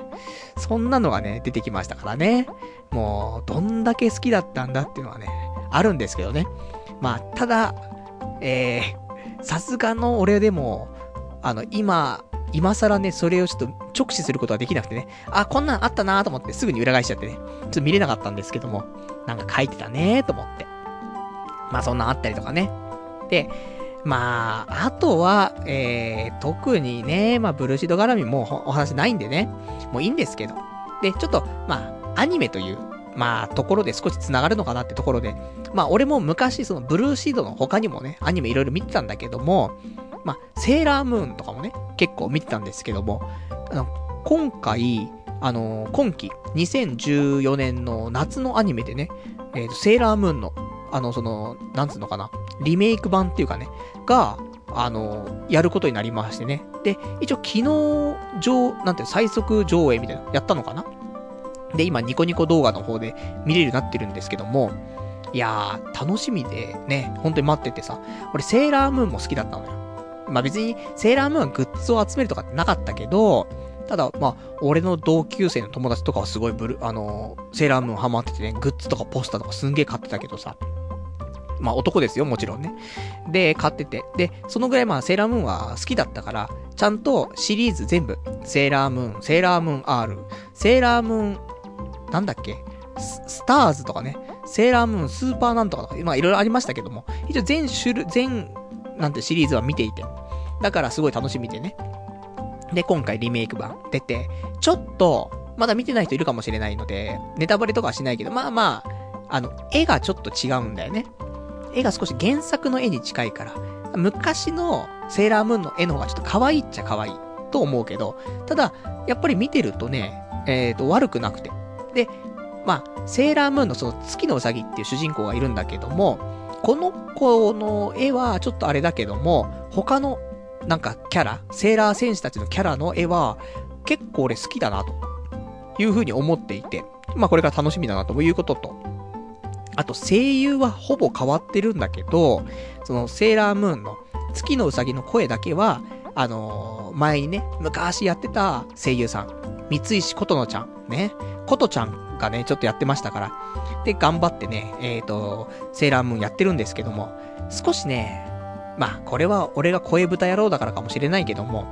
そんなのがね、出てきましたからね。もう、どんだけ好きだったんだっていうのはね、あるんですけどね。まあ、ただ、えー、さすがの俺でも、あの、今、今更ね、それをちょっと直視することはできなくてね、あ、こんなんあったなーと思ってすぐに裏返しちゃってね、ちょっと見れなかったんですけども、なんか書いてたねーと思って。まあそんなんあったりとかね。で、まあ、あとは、えー、特にね、まあ、ブルーシード絡みもお話ないんでね、もういいんですけど。で、ちょっと、まあ、アニメという、まあ、ところで少し繋がるのかなってところで、まあ、俺も昔、その、ブルーシードの他にもね、アニメいろいろ見てたんだけども、まあ、セーラームーンとかもね、結構見てたんですけども、あの、今回、あの、今期、2014年の夏のアニメでね、えっ、ー、と、セーラームーンの、あの、その、なんつうのかな、リメイク版っていうかね、が、あの、やることになりましてね。で、一応昨日、上、なんて最速上映みたいな、やったのかなで、今、ニコニコ動画の方で見れるようになってるんですけども、いやー、楽しみでね、本当に待っててさ、俺、セーラームーンも好きだったのよ。まあ別に、セーラームーンはグッズを集めるとかってなかったけど、ただ、まあ、俺の同級生の友達とかはすごいブル、あのー、セーラームーンハマっててね、グッズとかポスターとかすんげー買ってたけどさ、まあ男ですよ、もちろんね。で、買ってて。で、そのぐらいまあセーラームーンは好きだったから、ちゃんとシリーズ全部、セーラームーン、セーラームーン R、セーラームーン、なんだっけ？スターズとかね、セーラームーンスーパーなんとかとか、まあいろいろありましたけども、一応全種類、全、なんてシリーズは見ていて。だからすごい楽しみでね。で、今回リメイク版出て、ちょっと、まだ見てない人いるかもしれないので、ネタバレとかはしないけど、まあまあ、あの、絵がちょっと違うんだよね。絵が少し原作の絵に近いから、昔のセーラームーンの絵の方がちょっと可愛いっちゃ可愛いと思うけど、ただ、やっぱり見てるとね、えっ、ー、と、悪くなくて。で、まあ、セーラームーンのその月のうさぎっていう主人公がいるんだけども、この子の絵はちょっとあれだけども、他のなんかキャラ、セーラー戦士たちのキャラの絵は結構俺好きだなという風に思っていて、まあこれから楽しみだなということと、あと声優はほぼ変わってるんだけど、そのセーラームーンの月のうさぎの声だけは、あのー、前にね、昔やってた声優さん、三石琴乃ちゃん、ね、琴ちゃんがね、ちょっとやってましたから、で、頑張ってね、えっ、ー、と、セーラームーンやってるんですけども、少しね、まあ、これは俺が声豚野郎だからかもしれないけども、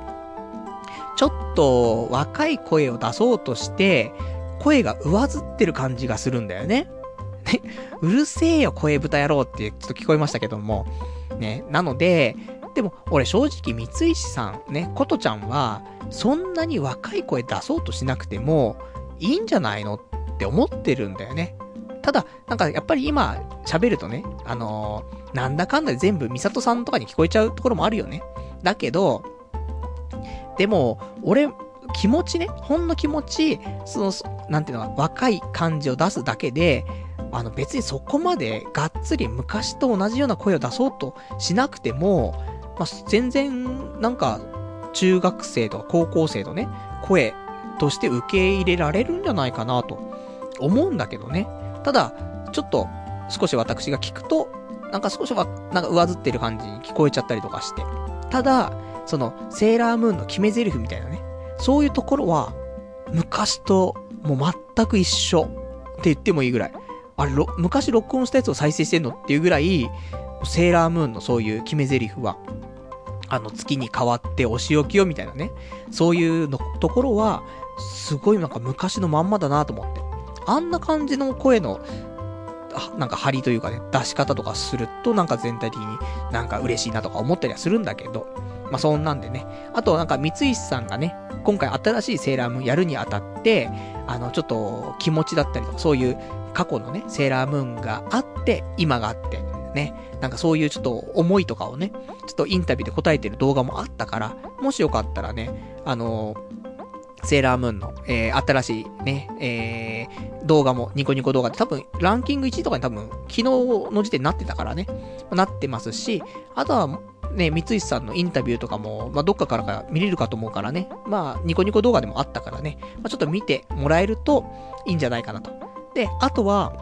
ちょっと若い声を出そうとして、声が上ずってる感じがするんだよね。うるせえよ、声豚野郎ってちょっと聞こえましたけども。ね、なので、でも、俺正直三石さん、ね、ことちゃんは、そんなに若い声出そうとしなくても、いいんじゃないのって思ってるんだよね。ただ、なんかやっぱり今喋るとね、あのー、なんだかんだで全部ミサトさんとかに聞こえちゃうところもあるよね。だけど、でも、俺、気持ちね、ほんの気持ち、その、なんていうのか若い感じを出すだけで、あの別にそこまでがっつり昔と同じような声を出そうとしなくても、まあ、全然、なんか、中学生とか高校生のね、声として受け入れられるんじゃないかなと思うんだけどね。ただ、ちょっと少し私が聞くと、なんか少しは、なんか上ずってる感じに聞こえちゃったりとかして。ただ、その、セーラームーンの決め台詞みたいなね、そういうところは、昔ともう全く一緒って言ってもいいぐらい。あれ、昔録音したやつを再生してんのっていうぐらい、セーラームーンのそういう決め台詞は、あの、月に変わってお仕置きよみたいなね、そういうのところは、すごいなんか昔のまんまだなと思って。あんな感じの声の、なんか張りというかね、出し方とかすると、なんか全体的になんか嬉しいなとか思ったりはするんだけど、まあそんなんでね。あとなんか三石さんがね、今回新しいセーラームーンやるにあたって、あの、ちょっと気持ちだったりとか、そういう過去のね、セーラームーンがあって、今があって、ね、なんかそういうちょっと思いとかをね、ちょっとインタビューで答えてる動画もあったから、もしよかったらね、あのー、セーラームーンの、えー、新しいね、えー、動画も、ニコニコ動画で多分、ランキング1位とかに多分、昨日の時点になってたからね、なってますし、あとは、ね、三石さんのインタビューとかも、まあ、どっかからか見れるかと思うからね、まあ、ニコニコ動画でもあったからね、まあ、ちょっと見てもらえるといいんじゃないかなと。で、あとは、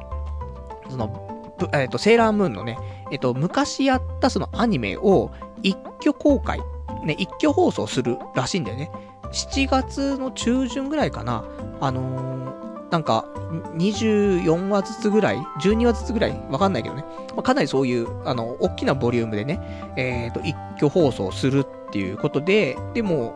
その、えっ、ー、と、セーラームーンのね、えっ、ー、と、昔やったそのアニメを一挙公開、ね、一挙放送するらしいんだよね。7月の中旬ぐらいかな。あのー、なんか、24話ずつぐらい ?12 話ずつぐらいわかんないけどね。まあ、かなりそういう、あの、大きなボリュームでね、えっ、と、一挙放送するっていうことで、でも、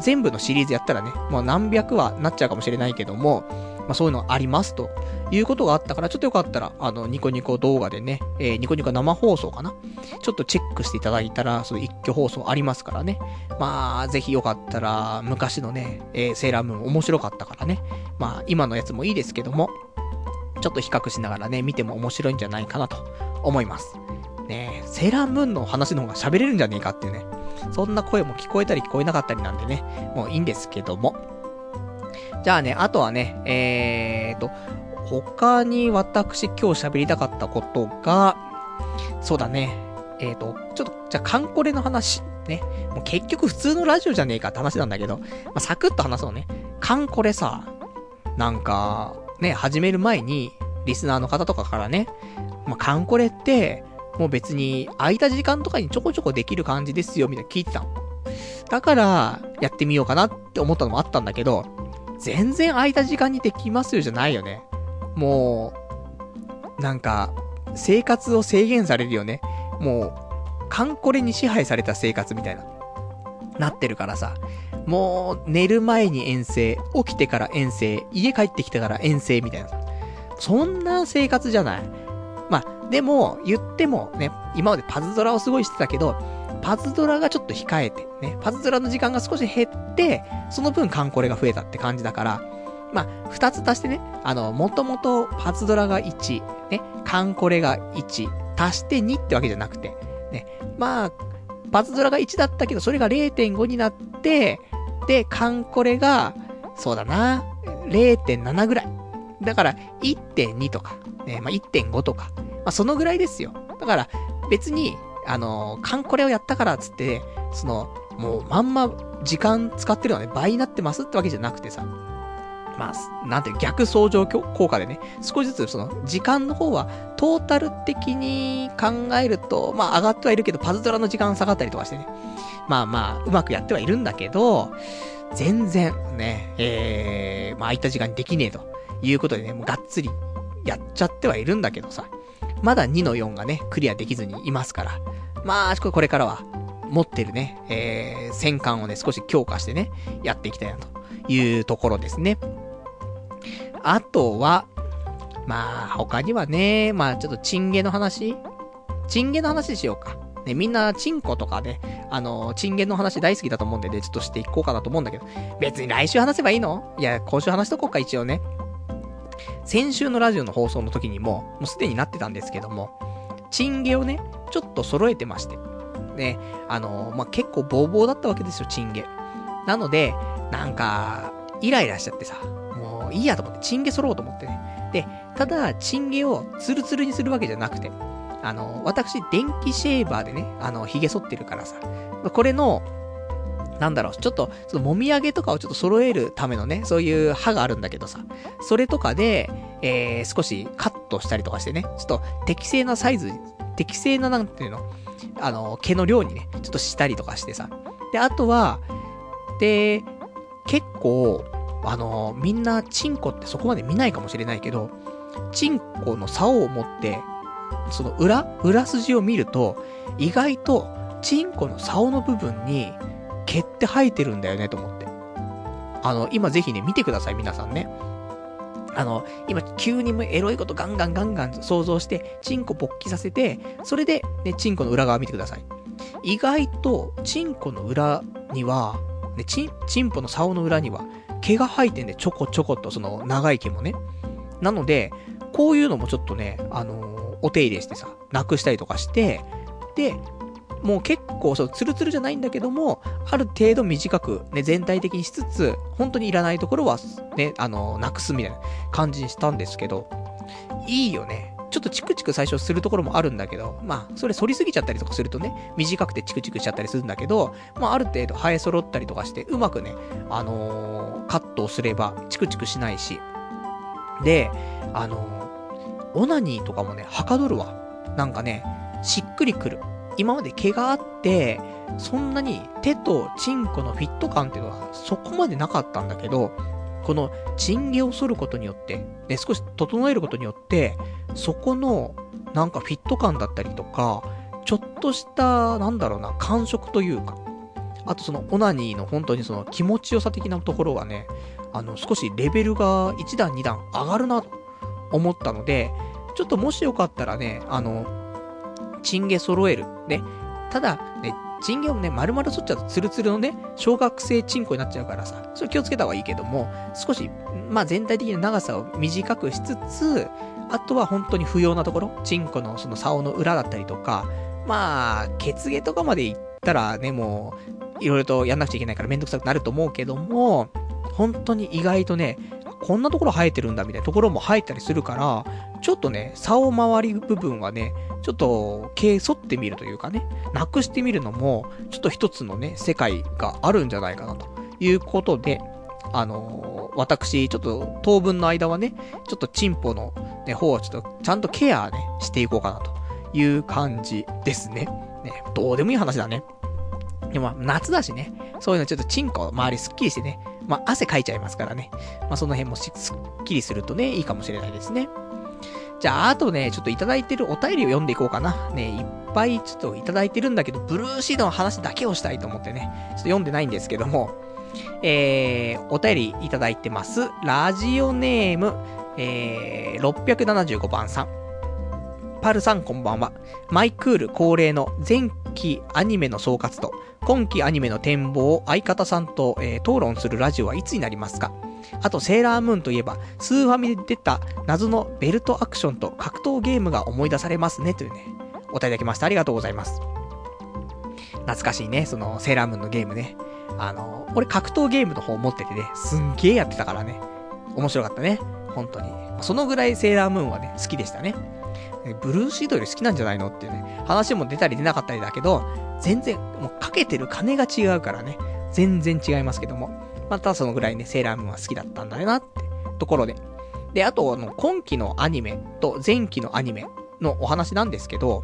全部のシリーズやったらね、もう何百話なっちゃうかもしれないけども、まあそういうのありますということがあったから、ちょっとよかったら、あの、ニコニコ動画でね、えー、ニコニコ生放送かな？ちょっとチェックしていただいたら、その一挙放送ありますからね。まあ、ぜひよかったら、昔のね、えー、セーラームーン面白かったからね。まあ、今のやつもいいですけども、ちょっと比較しながらね、見ても面白いんじゃないかなと思います。ねセーラームーンの話の方が喋れるんじゃねえかっていうね。そんな声も聞こえたり聞こえなかったりなんでね、もういいんですけども。じゃあね、あとはね、えーと、他に私今日喋りたかったことが、そうだね、えーと、ちょっと、じゃあカンコレの話、ね。もう結局普通のラジオじゃねえかって話なんだけど、まあ、サクッと話そうね。カンコレさ、なんか、ね、始める前に、リスナーの方とかからね、まあ、カンコレって、もう別に空いた時間とかにちょこちょこできる感じですよ、みたいな聞いてたの。だから、やってみようかなって思ったのもあったんだけど、全然空いた時間にできますよじゃないよね。もう、なんか、生活を制限されるよね。もう、カンコレに支配された生活みたいな。なってるからさ。もう、寝る前に遠征、起きてから遠征、家帰ってきてから遠征みたいなさ。そんな生活じゃない。まあ、でも、言ってもね、今までパズドラをすごいしてたけど、パズドラがちょっと控えて、ね、パズドラの時間が少し減って、その分カンコレが増えたって感じだから、まあ、二つ足してね、あの、もともとパズドラが1、ね、カンコレが1、足して2ってわけじゃなくて、ね、まあ、パズドラが1だったけど、それが0.5になって、で、カンコレが、そうだな、0.7ぐらい。だから、1.2とか、ね、まあ、1.5とか、まあ、そのぐらいですよ。だから、別に、あの、カンコレをやったからっつって、その、もうまんま時間使ってるのはね、倍になってますってわけじゃなくてさ、まあ、なんて逆相乗効果でね、少しずつその時間の方はトータル的に考えると、まあ上がってはいるけど、パズドラの時間下がったりとかしてね。まあまあ、うまくやってはいるんだけど、全然ね、えー、まあ空いた時間にできねえということでね、もうがっつりやっちゃってはいるんだけどさ、まだ2の4がね、クリアできずにいますから。まあ、これからは、持ってるね、えー、戦艦をね、少し強化してね、やっていきたいなというところですね。あとは、まあ、他にはね、まあ、ちょっとチンゲの話チンゲの話しようか。ね、みんな、チンコとかね、あの、チンゲの話大好きだと思うんでね、ちょっとしていこうかなと思うんだけど、別に来週話せばいいの？いや、今週話しとこうか、一応ね。先週のラジオの放送の時にも、もうすでになってたんですけども、チンゲをね、ちょっと揃えてまして。ね、あの、まあ、結構ボーボーだったわけですよ、チンゲ。なので、なんか、イライラしちゃってさ、もういいやと思って、チンゲ揃おうと思ってね。で、ただ、チンゲをツルツルにするわけじゃなくて、あの、私、電気シェーバーでね、あの、髭剃ってるからさ、これの、なんだろう、ちょっと、その、もみあげとかをちょっと揃えるためのね、そういう刃があるんだけどさ、それとかで、えー、少しカットしたりとかしてね、ちょっと適正なサイズ、適正ななんていうの、あの、毛の量にね、ちょっとしたりとかしてさ。で、あとは、で、結構、あの、みんな、チンコってそこまで見ないかもしれないけど、チンコの竿を持って、その裏裏筋を見ると、意外と、チンコの竿の部分に、毛って生えてるんだよね、と思って。あの、今ぜひね、見てください、皆さんね。あの、今、急にエロいことガンガンガンガン想像して、チンコ勃起させて、それで、ね、チンコの裏側見てください。意外と、チンコの裏には、ね、チン、チンポの竿の裏には、毛が生えてんで、ちょこちょこっと、その、長い毛もね。なので、こういうのもちょっとね、あのー、お手入れしてさ、なくしたりとかして、で、もう結構、そう、ツルツルじゃないんだけども、ある程度短く、ね、全体的にしつつ、本当にいらないところは、ね、あの、なくすみたいな感じにしたんですけど、いいよね。ちょっとチクチク最初するところもあるんだけど、まあ、それ反りすぎちゃったりとかするとね、短くてチクチクしちゃったりするんだけど、まあ、ある程度生え揃ったりとかして、うまくね、あのー、カットをすれば、チクチクしないし。で、あのー、オナニーとかもね、はかどるわ。なんかね、しっくりくる。今まで毛があって、そんなに手とチンコのフィット感っていうのはそこまでなかったんだけど、このチンゲを剃ることによって、ね、少し整えることによって、そこの、なんかフィット感だったりとか、ちょっとした、なんだろうな、感触というか、あとそのオナニーの本当にその気持ちよさ的なところがね、あの、少しレベルが1段2段上がるなと思ったので、ちょっともしよかったらね、あの、チンゲ揃える。ね。ただ、ね、チンゲをね、丸々剃っちゃうとツルツルのね、小学生チンコになっちゃうからさ、それ気をつけた方がいいけども、少し、まあ全体的な長さを短くしつつ、あとは本当に不要なところ、チンコのその竿の裏だったりとか、まあ、血毛とかまで行ったらね、もう、いろいろとやんなくちゃいけないからめんどくさくなると思うけども、本当に意外とね、こんなところ生えてるんだみたいなところも生えたりするから、ちょっとね、竿周り部分はね、ちょっと、毛剃ってみるというかね、なくしてみるのも、ちょっと一つのね、世界があるんじゃないかなということで、あのー、私、ちょっと当分の間はね、ちょっとチンポの、ね、方をちょっとちゃんとケアね、していこうかなという感じですね。ね、どうでもいい話だね。でも、夏だしね、そういうのちょっとチンコ周りすっきりしてね、まあ、汗かいちゃいますからね。まあ、その辺もすっきりするとね、いいかもしれないですね。じゃあ、あとね、ちょっといただいてるお便りを読んでいこうかな。ね、いっぱいちょっといただいてるんだけど、ブルーシードの話だけをしたいと思ってね、ちょっと読んでないんですけども、えー、お便りいただいてます。ラジオネーム、えー、675番さん。パルさんこんばんは。マイクール恒例の前期アニメの総括と、今期アニメの展望を相方さんと、えー、討論するラジオはいつになりますかあと、セーラームーンといえば、スーファミで出た謎のベルトアクションと格闘ゲームが思い出されますね、というね、お答えいただきました。ありがとうございます。懐かしいね、その、セーラームーンのゲームね。あの、俺格闘ゲームの方持っててね、すんげえやってたからね。面白かったね。本当に。そのぐらいセーラームーンはね、好きでしたね。ブルーシードより好きなんじゃないの？っていうね、話も出たり出なかったりだけど、全然、もうかけてる金が違うからね、全然違いますけども。またそのぐらいね、セーラームーンは好きだったんだよなってところで。で、あと、あの、今期のアニメと前期のアニメのお話なんですけど、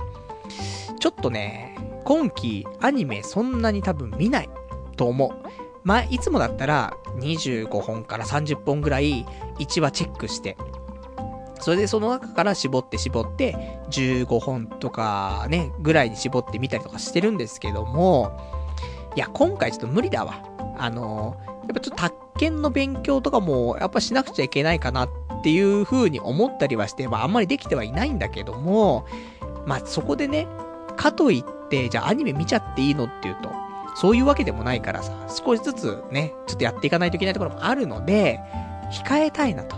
ちょっとね、今期アニメそんなに多分見ないと思う。まあ、いつもだったら25本から30本ぐらい1話チェックして、それでその中から絞って絞って、15本とかね、ぐらいに絞ってみたりとかしてるんですけども、いや、今回ちょっと無理だわ。あのやっぱちょっと宅建の勉強とかも、やっぱしなくちゃいけないかなっていう風に思ったりはして、まああんまりできてはいないんだけども、まあそこでね、かといって、じゃあアニメ見ちゃっていいのっていうと、そういうわけでもないからさ、少しずつね、ちょっとやっていかないといけないところもあるので、控えたいなと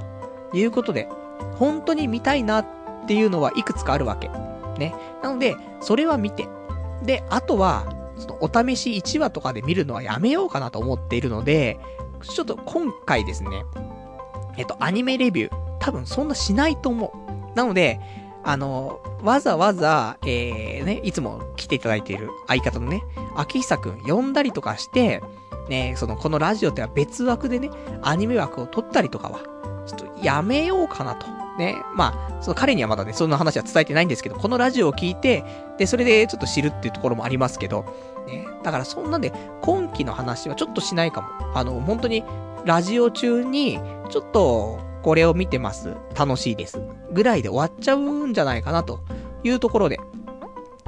いうことで、本当に見たいなっていうのはいくつかあるわけ。ね。なので、それは見て。で、あとは、そのお試し1話とかで見るのはやめようかなと思っているので、ちょっと今回ですね、えっと、アニメレビュー、多分そんなしないと思う。なので、あの、わざわざ、えー、ね、いつも来ていただいている相方のね、秋久くん呼んだりとかして、ね、その、このラジオっては別枠でね、アニメ枠を取ったりとかは、ちょっとやめようかなと。ね、まあ、その彼にはまだね、そんな話は伝えてないんですけど、このラジオを聞いて、で、それでちょっと知るっていうところもありますけど、ね、だからそんなんで、今期の話はちょっとしないかも。あの、本当に、ラジオ中に、ちょっと、これを見てます。楽しいです。ぐらいで終わっちゃうんじゃないかなというところで。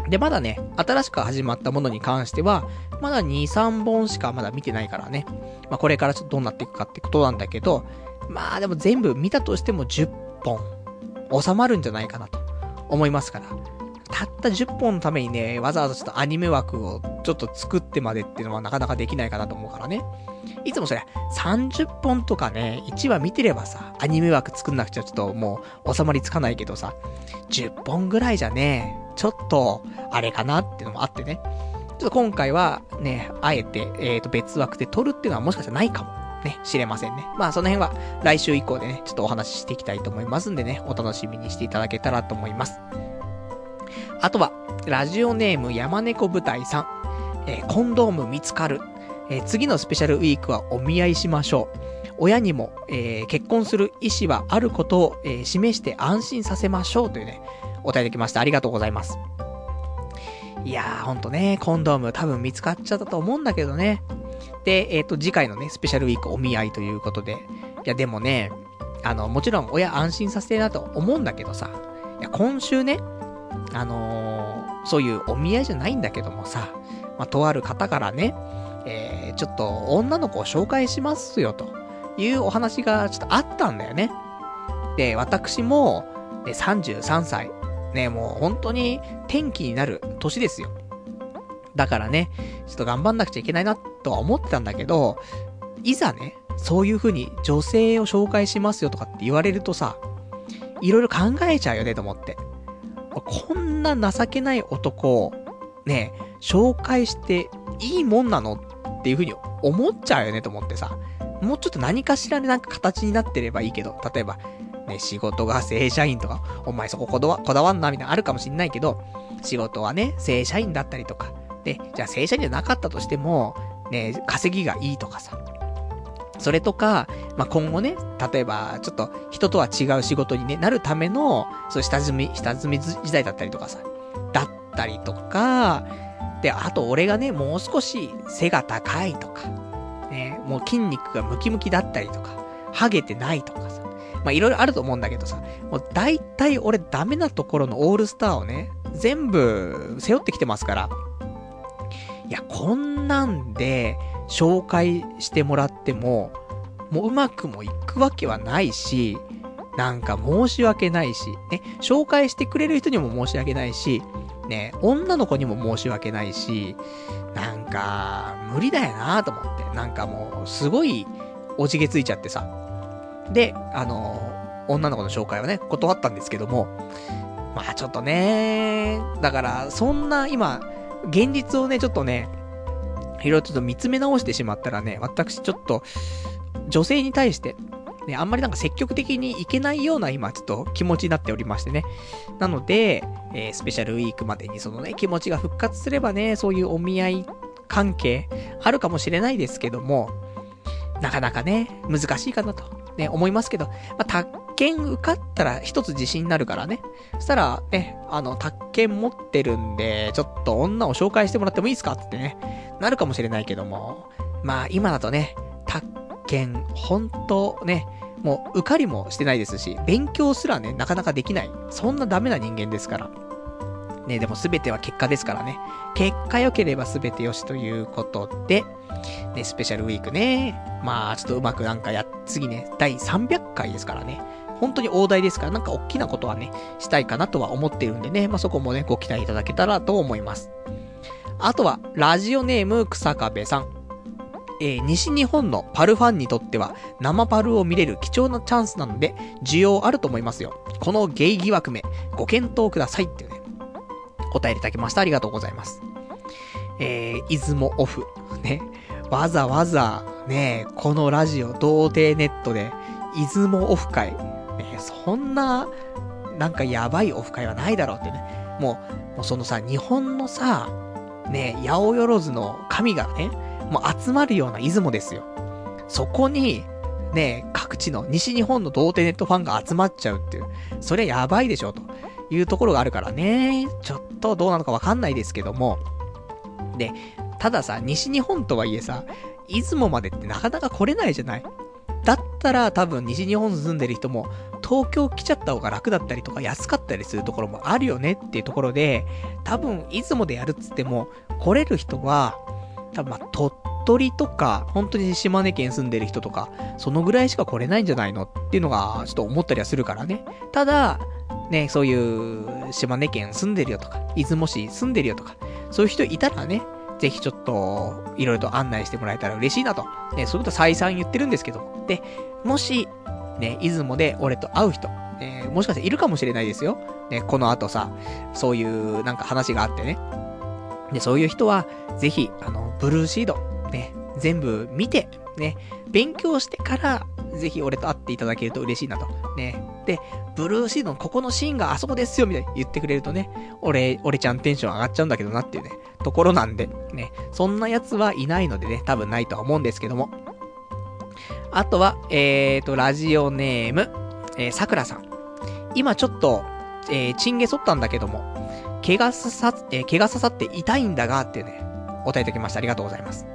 で、まだね、新しく始まったものに関しては、まだ2、3本しかまだ見てないからね。まあ、これからちょっとどうなっていくかってことなんだけど、まあでも全部見たとしても10本収まるんじゃないかなと思いますから。たった10本のためにね、わざわざちょっとアニメ枠をちょっと作ってまでっていうのはなかなかできないかなと思うからね。いつもそれ、30本とかね、1話見てればさ、アニメ枠作んなくちゃちょっともう収まりつかないけどさ、10本ぐらいじゃね、ちょっと、あれかなっていうのもあってね。ちょっと今回はね、あえて、えっ、ー、と別枠で撮るっていうのはもしかしたらないかも。ね、知れませんね。まあその辺は来週以降でね、ちょっとお話ししていきたいと思いますんでね、お楽しみにしていただけたらと思います。あとは、ラジオネーム山猫舞台さん。えー、コンドーム見つかる。えー、次のスペシャルウィークはお見合いしましょう。親にも、えー、結婚する意思はあることを、えー、示して安心させましょうというね、お答えできました。ありがとうございます。いやー、ほんとね、コンドーム多分見つかっちゃったと思うんだけどね。で、えっ、ー、と、次回のね、スペシャルウィークお見合いということで。いや、でもね、あの、もちろん親安心させてなと思うんだけどさ、いや、今週ね、あのー、そういうお見合いじゃないんだけどもさ、まあ、とある方からね、えー、ちょっと女の子を紹介しますよ、というお話がちょっとあったんだよね。で、私も、ね、33歳、ね、もう本当に転機になる年ですよ。だからね、ちょっと頑張んなくちゃいけないなとは思ってたんだけど、いざね、そういう風に女性を紹介しますよとかって言われるとさ、いろいろ考えちゃうよねと思って。こんな情けない男を、ね、紹介していいもんなのっていう風に思っちゃうよねと思ってさ。もうちょっと何かしらでなんか形になってればいいけど、例えば、ね、仕事が正社員とか、お前そここだわこだわんなみたいなあるかもしんないけど、仕事はね、正社員だったりとか、で、じゃあ正社員じゃなかったとしても、ね、稼ぎがいいとかさ。それとか、まあ、今後ね、例えば、ちょっと人とは違う仕事に、ね、なるための、そう下積み、下積み時代だったりとかさ、だったりとか、で、あと俺がね、もう少し背が高いとか、ね、もう筋肉がムキムキだったりとか、ハゲてないとかさ、ま、いろいろあると思うんだけどさ、もう大体俺ダメなところのオールスターをね、全部背負ってきてますから、いや、こんなんで紹介してもらっても、もううまくもいくわけはないし、なんか申し訳ないし、ね、紹介してくれる人にも申し訳ないし、ね、女の子にも申し訳ないし、なんか、無理だよなと思って。なんかもう、すごい、おじげついちゃってさ。で、あの、女の子の紹介はね、断ったんですけども、まあちょっとね、だから、そんな今、現実をね、ちょっとね、いろいろちょっと見つめ直してしまったらね、私ちょっと、女性に対して、ね、あんまりなんか積極的にいけないような今ちょっと気持ちになっておりましてね。なので、えー、スペシャルウィークまでにそのね、気持ちが復活すればね、そういうお見合い関係あるかもしれないですけども、なかなかね、難しいかなと、ね、思いますけど、まあ、宅建受かったら一つ自信になるからね。そしたら、ね、あの、宅建持ってるんで、ちょっと女を紹介してもらってもいいですか？ってね、なるかもしれないけども、まあ今だとね、宅建、ほんとね、もう受かりもしてないですし、勉強すらね、なかなかできない。そんなダメな人間ですから。ね、でも全ては結果ですからね。結果良ければ全て良しということで、ね、スペシャルウィークね。まあ、ちょっとうまくなんかや、次ね、第300回ですからね。本当に大台ですから、なんか大きなことはね、したいかなとは思ってるんでね、まあそこもね、ご期待いただけたらと思います。あとは、ラジオネーム草壁さん。えー、西日本のパルファンにとっては、生パルを見れる貴重なチャンスなので、需要あると思いますよ。このゲイ疑惑目、ご検討くださいっていうね、お便りいただきました。ありがとうございます。えー、出雲オフ。ね。わざわざ、ね、このラジオ、童貞ネットで、出雲オフ会。ね、そんな、なんかやばいオフ会はないだろうってね。もう、もうそのさ、日本のさ、ね、八百万の神がね、もう集まるような出雲ですよ。そこに、ね、各地の西日本の童貞ネットファンが集まっちゃうっていう。それやばいでしょ、というところがあるからね。ちょっとどうなのかわかんないですけども。で、たださ、西日本とはいえさ、出雲までってなかなか来れないじゃない？だったら多分西日本住んでる人も東京来ちゃった方が楽だったりとか安かったりするところもあるよねっていうところで、多分出雲でやるっつっても来れる人は、多分まあ鳥取とか、本当に島根県住んでる人とか、そのぐらいしか来れないんじゃないのっていうのがちょっと思ったりはするからね。ただ、ね、そういう島根県住んでるよとか、出雲市住んでるよとか、そういう人いたらね、ぜひちょっと、いろいろと案内してもらえたら嬉しいなと。ね、そういうこと再三言ってるんですけど。で、もし、ね、出雲で俺と会う人、ね、もしかしているかもしれないですよ。ね、この後さ、そういうなんか話があってね。で、そういう人は、ぜひ、あの、ブルーシード、ね、全部見て、ね、勉強してから、ぜひ俺と会っていただけると嬉しいなと。ね。で、ブルーシードのここのシーンがあそこですよ、みたいに言ってくれるとね、俺、俺ちゃんテンション上がっちゃうんだけどなっていうね、ところなんで、ね、そんな奴はいないのでね、多分ないとは思うんですけども。あとは、えーと、ラジオネーム、えー、さくらさん。今ちょっと、えー、チンゲ剃ったんだけども、毛が刺さ、えー、毛が刺さって痛いんだが、ってね、答えいただきました。ありがとうございます。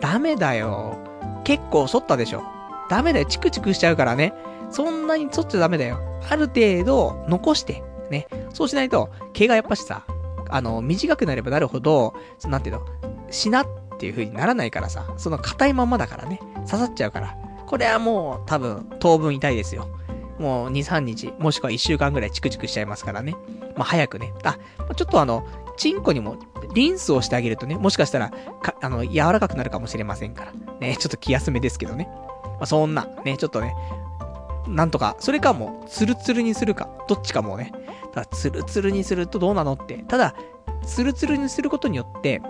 ダメだよ。結構剃ったでしょ。ダメだよ。チクチクしちゃうからね。そんなに剃っちゃダメだよ。ある程度、残して、ね。そうしないと、毛がやっぱしさ、あの、短くなればなるほど、そなんていうの、しなっていう風にならないからさ、その硬いままだからね、刺さっちゃうから。これはもう、多分、当分痛いですよ。もう、2、3日、もしくは1週間ぐらいチクチクしちゃいますからね。まあ、早くね。あ、ちょっとあの、チンコにもリンスをしてあげるとね、もしかしたら、か、あの、柔らかくなるかもしれませんから。ね、ちょっと気休めですけどね。まあ、そんな、ね、ちょっとね、なんとか、それかもう、ツルツルにするか、どっちかもね。ただ、ツルツルにするとどうなのって。ただ、ツルツルにすることによって、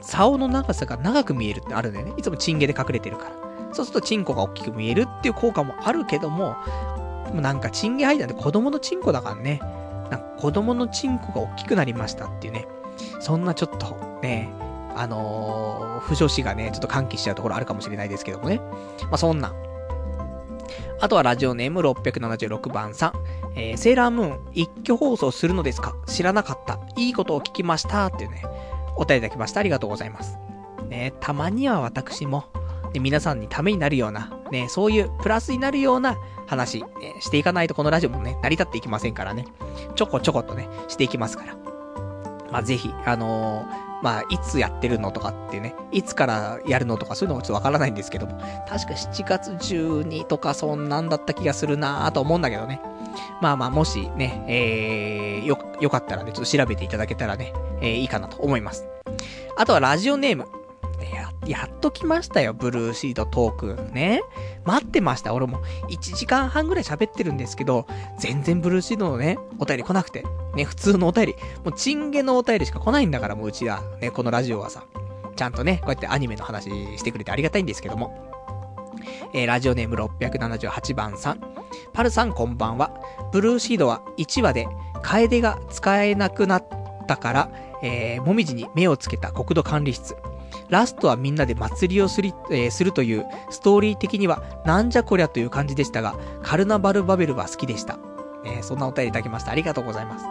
竿の長さが長く見えるってあるんだよね。いつもチンゲで隠れてるから。そうするとチンコが大きく見えるっていう効果もあるけども、もなんかチンゲ入ったんで子供のチンコだからね。なんか子供のチンコが大きくなりましたっていうね。そんなちょっとね、あのー、不女子がね、ちょっと歓喜しちゃうところあるかもしれないですけどもね。まあ、そんな。あとはラジオネーム676番さん。えー、セーラームーン一挙放送するのですか？知らなかった。いいことを聞きました。っていうね、お便りいただきました。ありがとうございます。ね、たまには私も、ね、皆さんにためになるような、ね、そういうプラスになるような話、ね、していかないとこのラジオもね、成り立っていきませんからね。ちょこちょことね、していきますから。まあ、ぜひ、あのーまあ、いつやってるのとかってね、いつからやるのとかそういうのもちょっとわからないんですけども、確か7月12とかそんなんだった気がするなぁと思うんだけどね。まあまあ、もしね、えー、よ、よかったらね、ちょっと調べていただけたらね、えー、いいかなと思います。あとはラジオネーム。や、っと来ましたよ、ブルーシードトークン。ね。待ってました。俺も1時間半ぐらい喋ってるんですけど、全然ブルーシードのね、お便り来なくて。ね、普通のお便り。もうチンゲのお便りしか来ないんだから、もううちは。ね、このラジオはさ。ちゃんとね、こうやってアニメの話してくれてありがたいんですけども。えー、ラジオネーム678番さん。パルさんこんばんは。ブルーシードは1話で、カエデが使えなくなったから、えー、もみじに目をつけた国土管理室。ラストはみんなで祭りをすり、えー、するという、ストーリー的には、なんじゃこりゃという感じでしたが、カルナバルバベルは好きでした。えー、そんなお便りいただきました。ありがとうございます。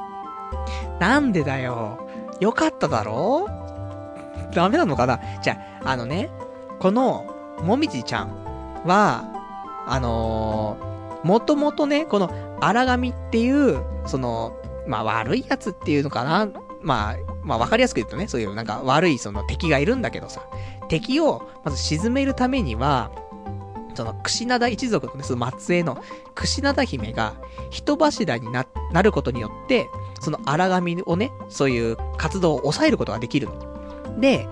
なんでだよ。よかっただろ？ダメなのかな？じゃあ、あのね、この、もみじちゃんは、あのー、もともとね、この荒神っていう、その、まあ悪いやつっていうのかな？まあ、まあわかりやすく言うとね、そういうなんか悪いその敵がいるんだけどさ、敵をまず沈めるためには、その、串灘一族のね、その末裔の、串灘姫が、人柱にな、なることによって、その荒神をね、そういう活動を抑えることができるの。で、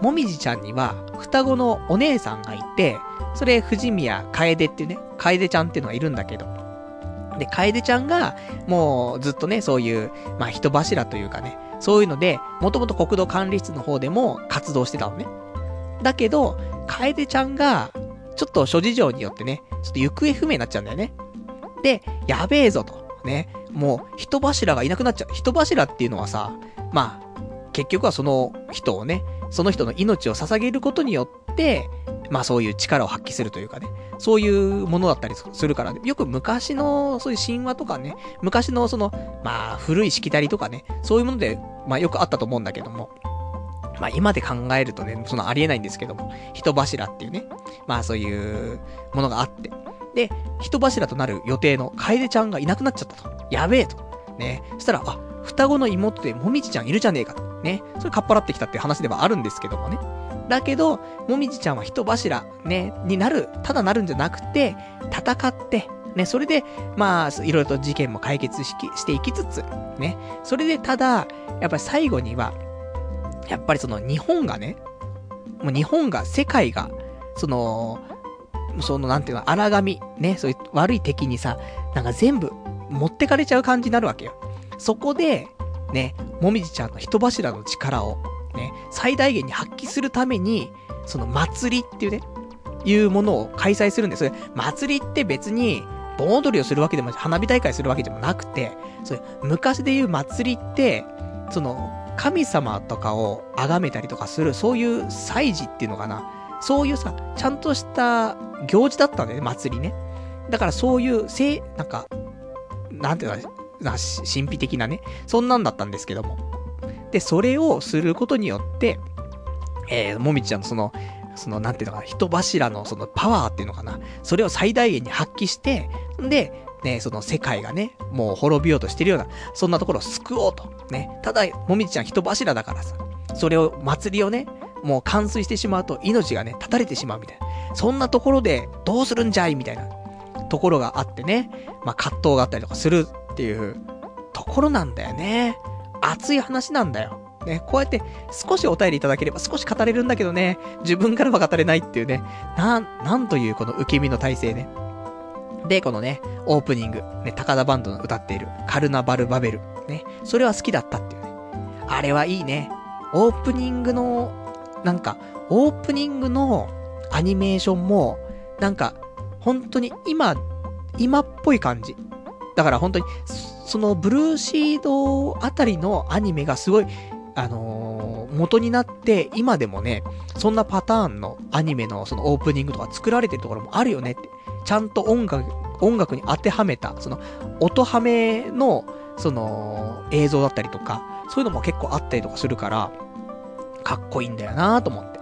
もみじちゃんには、双子のお姉さんがいて、それ、藤宮楓っていうね、楓ちゃんっていうのがいるんだけど、で、楓ちゃんが、もう、ずっとね、そういう、まあ、人柱というかね、そういうので、もともと国土管理室の方でも活動してたのね。だけど、楓ちゃんが、ちょっと諸事情によってね、ちょっと行方不明になっちゃうんだよね。で、やべえぞと。ね。もう、人柱がいなくなっちゃう。人柱っていうのはさ、まあ、結局はその人をね、その人の命を捧げることによって、まあそういう力を発揮するというかね、そういうものだったりするから、ね、よく昔のそういう神話とかね、昔のその、まあ古いしきたりとかね、そういうもので、まあよくあったと思うんだけども、まあ今で考えるとね、そのありえないんですけども、人柱っていうね、まあそういうものがあって。で、人柱となる予定の楓ちゃんがいなくなっちゃったと。やべえと。ね。そしたら、あ、双子の妹でもみじちゃんいるじゃねえかと。ね。それかっぱらってきたって話ではあるんですけどもね。だけど、もみじちゃんは人柱、ね、になる、ただなるんじゃなくて、戦って、ね、それで、まあ、いろいろと事件も解決ししていきつつ、ね。それで、ただ、やっぱり最後には、やっぱりその日本がね、もう日本が、世界が、その、そのなんていうの、荒神、ね、そういう悪い敵にさ、なんか全部持ってかれちゃう感じになるわけよ。そこで、ね、もみじちゃんの人柱の力を、ね、最大限に発揮するために、その祭りっていうね、いうものを開催するんです。祭りって別に、盆踊りをするわけでも、花火大会するわけでもなくて、それ、昔で言う祭りって、その、神様とかを崇めたりとかする、そういう祭事っていうのかな。そういうさ、ちゃんとした行事だったんだよね、祭りね。だからそういう、せなんか、なんていうの、な、神秘的なね、そんなんだったんですけども。で、それをすることによって、えー、もみちゃんのその、その、なんていうのかな、人柱のそのパワーっていうのかな、それを最大限に発揮して、で、ね、その世界がね、もう滅びようとしてるような、そんなところを救おうと。ね。ただ、もみちゃん人柱だからさ、それを、祭りをね、もう冠水してしまうと命がね、絶たれてしまうみたいな。そんなところで、どうするんじゃい？みたいな、ところがあってね、まあ、葛藤があったりとかするっていうところなんだよね。熱い話なんだよ。ね、こうやって少しお便りいただければ少し語れるんだけどね、自分からは語れないっていうね、なん、なんというこの受け身の体制ね。で、このね、オープニング、ね、高田バンドの歌っている、カルナバルバベル、ね、それは好きだったっていうね。あれはいいね。オープニングの、なんか、オープニングのアニメーションも、なんか、本当に今、今っぽい感じ。だから本当に、そのブルーシードあたりのアニメがすごい、あのー、元になって、今でもね、そんなパターンのアニメのそのオープニングとか作られてるところもあるよねって。ちゃんと音楽、音楽に当てはめた、その、音はめの、その、映像だったりとか、そういうのも結構あったりとかするから、かっこいいんだよなと思って。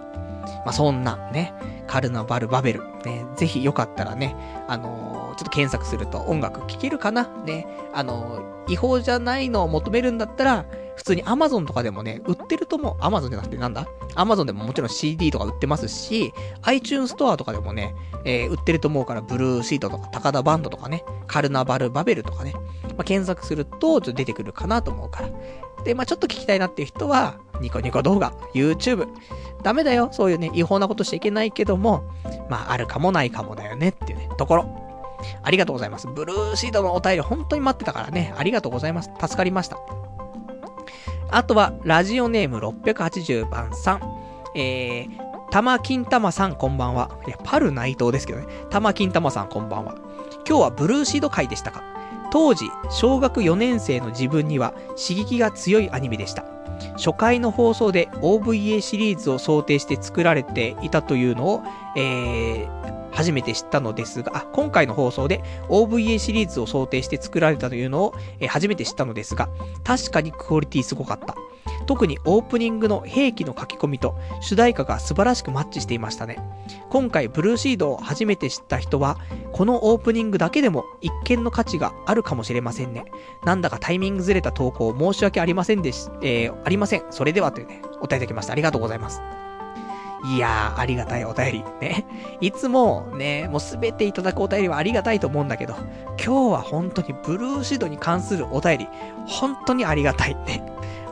まあ、そんな、ね、カルナバルバベル、ね、ぜひよかったらね、あのー、ちょっと検索すると音楽聴けるかな？ね、あの、違法じゃないのを求めるんだったら、普通に Amazon とかでもね、売ってると思う。Amazon じゃなくてなんだ ?Amazon でももちろん CD とか売ってますし、iTunes ストアとかでもね、えー、売ってると思うから、ブルーシートとか、高田バンドとかね、カルナバルバベルとかね、まあ、検索すると、ちょっと出てくるかなと思うから。で、まあちょっと聞きたいなっていう人は、ニコニコ動画、YouTube。ダメだよ。そういうね、違法なことしちゃいけないけども、まああるかもないかもだよねっていうね、ところ。ありがとうございます。ブルーシートのお便り本当に待ってたからね、ありがとうございます。助かりました。あとは、ラジオネーム680番さん。えー、玉金玉さんこんばんは。いや、パル内藤ですけどね。玉金玉さんこんばんは。今日はブルーシード会でしたか当時、小学4年生の自分には刺激が強いアニメでした。初回の放送で OVA シリーズを想定して作られていたというのを、えー、初めて知ったのですが、あ、今回の放送で OVA シリーズを想定して作られたというのを、え、初めて知ったのですが、確かにクオリティすごかった。特にオープニングの兵器の書き込みと主題歌が素晴らしくマッチしていましたね。今回ブルーシードを初めて知った人は、このオープニングだけでも一見の価値があるかもしれませんね。なんだかタイミングずれた投稿を申し訳ありませんでし、えー、ありません。それではというね、お答えいただきました。ありがとうございます。いやー、ありがたいお便り。ね。いつもね、もうすべていただくお便りはありがたいと思うんだけど、今日は本当にブルーシードに関するお便り、本当にありがたい。ね。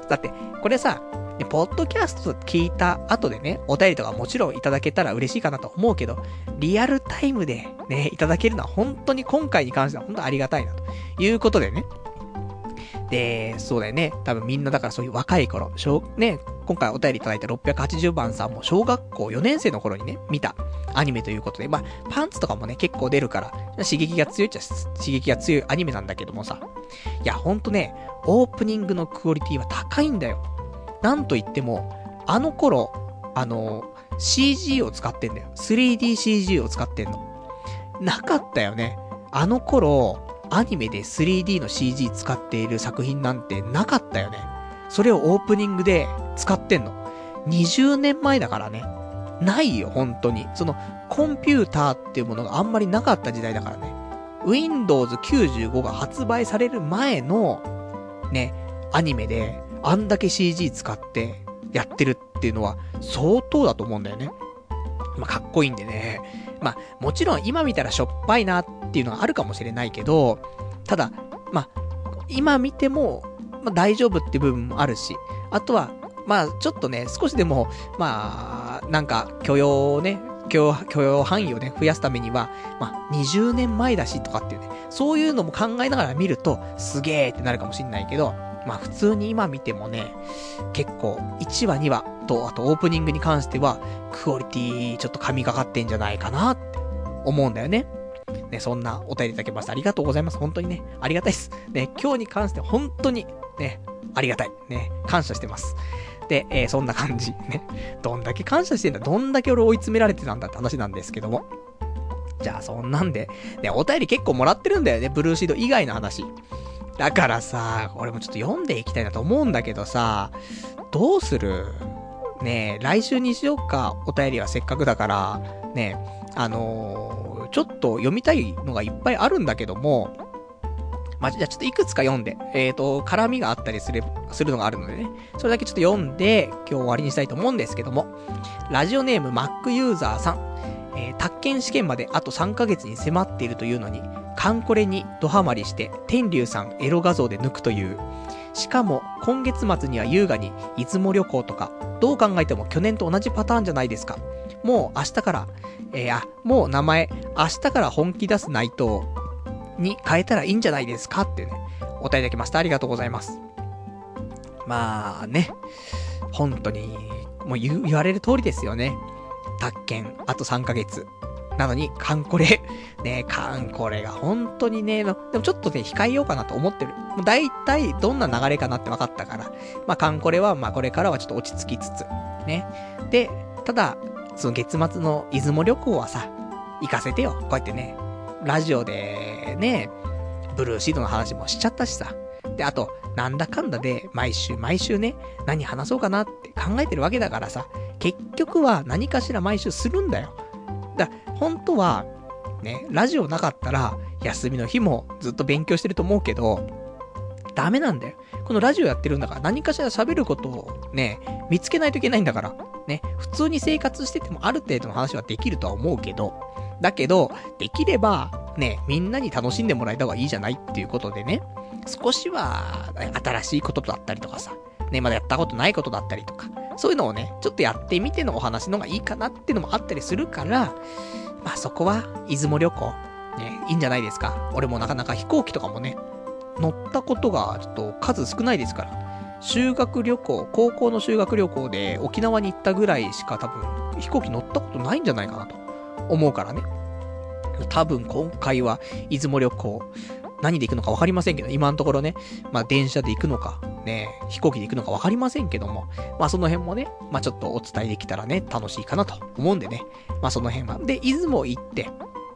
だって、これさ、ポッドキャスト聞いた後でね、お便りとかもちろんいただけたら嬉しいかなと思うけど、リアルタイムでね、いただけるのは本当に今回に関しては本当ありがたいなということでね。で、そうだよね。多分みんなだからそういう若い頃、小、ね、今回お便りいただいた680番さんも小学校4年生の頃にね、見たアニメということで、まあ、パンツとかもね、結構出るから、刺激が強いっちゃ刺激が強いアニメなんだけどもさ。いや、ほんとね、オープニングのクオリティは高いんだよ。なんと言っても、あの頃、あの、CG を使ってんだよ。3DCG を使ってんの。なかったよね。あの頃、アニメで 3D の CG 使っている作品なんてなかったよね。それをオープニングで使ってんの。20年前だからね。ないよ、本当に。その、コンピューターっていうものがあんまりなかった時代だからね。Windows 95が発売される前の、ね、アニメで、あんだけ CG 使ってやってるっていうのは相当だと思うんだよね。まあ、かっこいいんでね。まあ、もちろん今見たらしょっぱいなっていうのがあるかもしれないけど、ただ、まあ、今見ても、まあ、大丈夫っていう部分もあるし、あとは、まあ、ちょっとね、少しでも、まあ、なんか、許容をね、許容、範囲をね、増やすためには、まあ、20年前だしとかっていうね、そういうのも考えながら見ると、すげーってなるかもしんないけど、まあ普通に今見てもね、結構1話2話と、あとオープニングに関しては、クオリティちょっと神がかってんじゃないかなって思うんだよね。ね、そんなお便りいただきました。ありがとうございます。本当にね、ありがたいです。ね、今日に関して本当にね、ありがたい。ね、感謝してます。で、えー、そんな感じ。ね。どんだけ感謝してんだ、どんだけ俺追い詰められてたんだって話なんですけども。じゃあ、そんなんで、ね、お便り結構もらってるんだよね、ブルーシード以外の話。だからさ、俺もちょっと読んでいきたいなと思うんだけどさ、どうする？ねえ、来週にしようか、お便りはせっかくだから、ねえ、あのー、ちょっと読みたいのがいっぱいあるんだけども、まあ、じゃあちょっといくつか読んで、えっ、ー、と、絡みがあったりする、するのがあるのでね、それだけちょっと読んで、今日終わりにしたいと思うんですけども、ラジオネーム Mac ユーザーさん、えー、宅建試験まであと3ヶ月に迫っているというのに、カンコレにドハマりして、天竜さんエロ画像で抜くという、しかも、今月末には優雅に出雲旅行とか、どう考えても去年と同じパターンじゃないですか。もう明日から、えー、あ、もう名前、明日から本気出す内藤。に変えたらいいんじゃないですかってね、お答えいただきました。ありがとうございます。まあね、本当に、もう言われる通りですよね。宅建、あと3ヶ月。なのに、カンコレ。ねカンコレが本当にね、でもちょっとね、控えようかなと思ってる。もう大体どんな流れかなって分かったから。まあ、カンコレは、まあ、これからはちょっと落ち着きつつ。ね。で、ただ、その月末の出雲旅行はさ、行かせてよ。こうやってね、ラジオでね、ブルーシードの話もしちゃったしさ。で、あと、なんだかんだで、毎週毎週ね、何話そうかなって考えてるわけだからさ、結局は何かしら毎週するんだよ。だ、本当は、ね、ラジオなかったら、休みの日もずっと勉強してると思うけど、ダメなんだよ。このラジオやってるんだから何かしら喋ることをね、見つけないといけないんだから。ね、普通に生活しててもある程度の話はできるとは思うけど、だけど、できれば、ね、みんなに楽しんでもらえた方がいいじゃないっていうことでね、少しは、新しいことだったりとかさ、ね、まだやったことないことだったりとか、そういうのをね、ちょっとやってみてのお話の方がいいかなっていうのもあったりするから、まあそこは、出雲旅行、ね、いいんじゃないですか。俺もなかなか飛行機とかもね、乗ったことがちょっと数少ないですから。修学旅行、高校の修学旅行で沖縄に行ったぐらいしか多分飛行機乗ったことないんじゃないかなと思うからね。多分今回は出雲旅行、何で行くのか分かりませんけど、今のところね、まあ電車で行くのか、ね、飛行機で行くのか分かりませんけども、まあその辺もね、まあちょっとお伝えできたらね、楽しいかなと思うんでね、まあその辺は。で、出雲行って、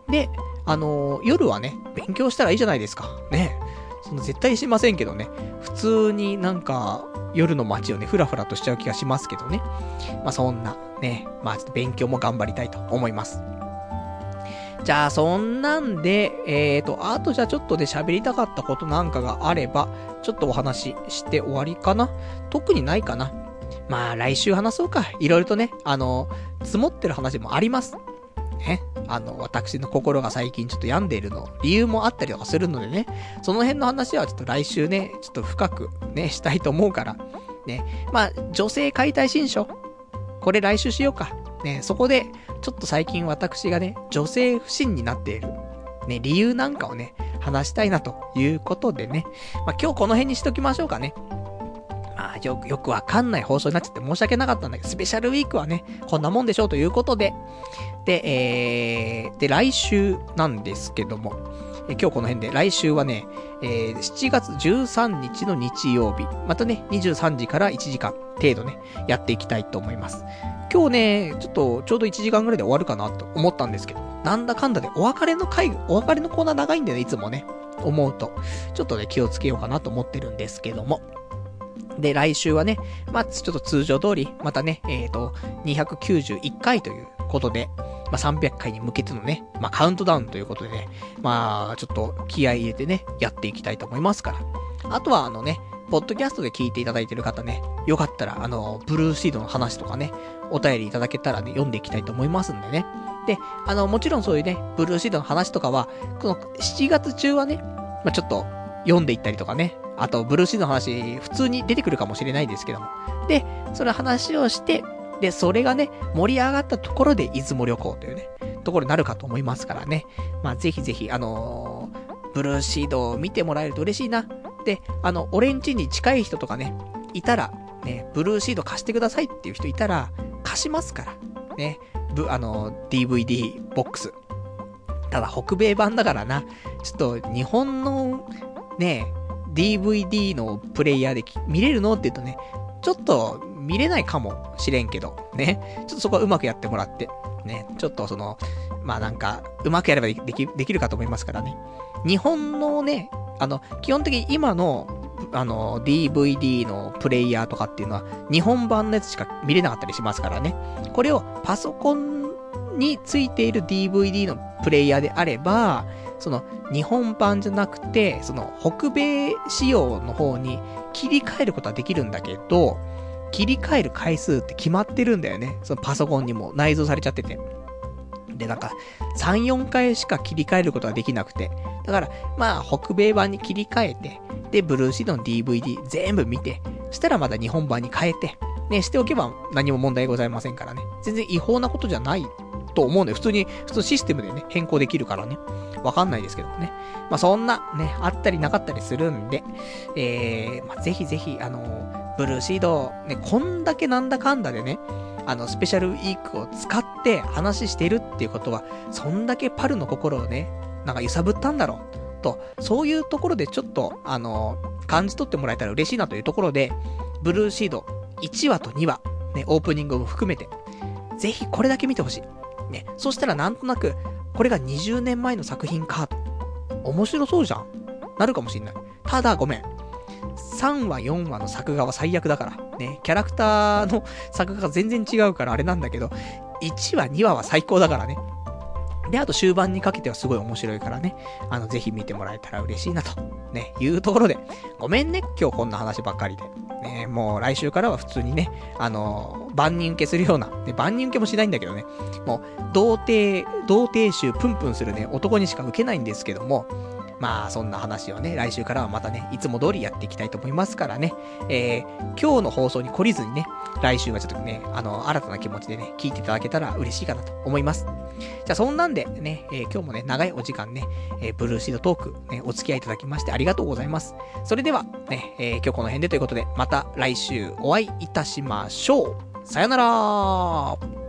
で、あのー、夜はね、勉強したらいいじゃないですか。ね。その絶対しませんけどね、普通になんか、夜の街をね、ふらふらとしちゃう気がしますけどね。まあそんな、ね、まあちょっと勉強も頑張りたいと思います。じゃあ、そんなんで、えーと、あとじゃあちょっとで喋りたかったことなんかがあれば、ちょっとお話しして終わりかな特にないかなまあ、来週話そうか。いろいろとね、あの、積もってる話もあります。ね。あの、私の心が最近ちょっと病んでいるの、理由もあったりとかするのでね、その辺の話はちょっと来週ね、ちょっと深くね、したいと思うから、ね。まあ、女性解体新書。これ来週しようか。ね、そこで、ちょっと最近私がね、女性不信になっている、ね、理由なんかをね、話したいなということでね。まあ、今日この辺にしときましょうかね。まあ、よ、よくわかんない放送になっちゃって申し訳なかったんだけど、スペシャルウィークはね、こんなもんでしょうということで、で、えー、で、来週なんですけども、え今日この辺で、来週はね、えー、7月13日の日曜日、またね、23時から1時間程度ね、やっていきたいと思います。今日ね、ちょっと、ちょうど1時間ぐらいで終わるかなと思ったんですけど、なんだかんだでお別れの回、お別れのコーナー長いんだよね、いつもね。思うと、ちょっとね、気をつけようかなと思ってるんですけども。で、来週はね、まあ、ちょっと通常通り、またね、えっ、ー、と、291回ということで、まあ、300回に向けてのね、まあ、カウントダウンということでね、まあ、ちょっと気合い入れてね、やっていきたいと思いますから。あとは、あのね、ポッドキャストで聞いていただいてる方ね、よかったら、あの、ブルーシードの話とかね、お便りいただけたらね、読んでいきたいと思いますんでね。で、あの、もちろんそういうね、ブルーシードの話とかは、この7月中はね、まあ、ちょっと読んでいったりとかね、あと、ブルーシードの話、普通に出てくるかもしれないですけども。で、その話をして、で、それがね、盛り上がったところで出雲旅行というね、ところになるかと思いますからね。まあ、ぜひぜひ、あのー、ブルーシードを見てもらえると嬉しいな。で、あの、オレンジに近い人とかね、いたら、ね、ブルーシード貸してくださいっていう人いたら、貸しますから。ね、ぶ、あの、DVD ボックス。ただ、北米版だからな、ちょっと、日本の、ね、DVD のプレイヤーで見れるの？って言うとね、ちょっと見れないかもしれんけど、ね。ちょっとそこはうまくやってもらって、ね。ちょっとその、まあなんか、うまくやればでき、できるかと思いますからね。日本のね、あの、基本的に今の、あの、DVD のプレイヤーとかっていうのは、日本版のやつしか見れなかったりしますからね。これをパソコンについている DVD のプレイヤーであれば、その日本版じゃなくて、その北米仕様の方に切り替えることはできるんだけど、切り替える回数って決まってるんだよね。そのパソコンにも内蔵されちゃってて。で、なんか、3、4回しか切り替えることができなくて。だから、まあ、北米版に切り替えて、で、ブルーシードの DVD 全部見て、したらまだ日本版に変えて、ね、しておけば何も問題ございませんからね。全然違法なことじゃないと思うんで、普通に、普通システムでね、変更できるからね。わかんないですけどもね。まあ、そんな、ね、あったりなかったりするんで、えー、まあ、ぜひぜひ、あのー、ブルーシード、ね、こんだけなんだかんだでね、あの、スペシャルウィークを使って話してるっていうことは、そんだけパルの心をね、なんか揺さぶったんだろう。と、そういうところでちょっと、あの、感じ取ってもらえたら嬉しいなというところで、ブルーシード1話と2話、ね、オープニングも含めて、ぜひこれだけ見てほしい。ね、そしたらなんとなく、これが20年前の作品か、面白そうじゃん。なるかもしんない。ただ、ごめん。3話、4話の作画は最悪だから。ね、キャラクターの作画が全然違うからあれなんだけど、1話、2話は最高だからね。で、あと終盤にかけてはすごい面白いからね。あの、ぜひ見てもらえたら嬉しいなと。ね、いうところで。ごめんね、今日こんな話ばっかりで。ね、もう来週からは普通にね、あの、万人受けするような、ね、万人受けもしないんだけどね、もう、童貞、童貞臭プンプンするね、男にしか受けないんですけども、まあ、そんな話をね、来週からはまたね、いつも通りやっていきたいと思いますからね、えー、今日の放送に懲りずにね、来週はちょっとね、あの、新たな気持ちでね、聞いていただけたら嬉しいかなと思います。じゃあ、そんなんでね、えー、今日もね、長いお時間ね、えー、ブルーシードトーク、ね、お付き合いいただきましてありがとうございます。それでは、ね、えー、今日この辺でということで、また来週お会いいたしましょう。さよなら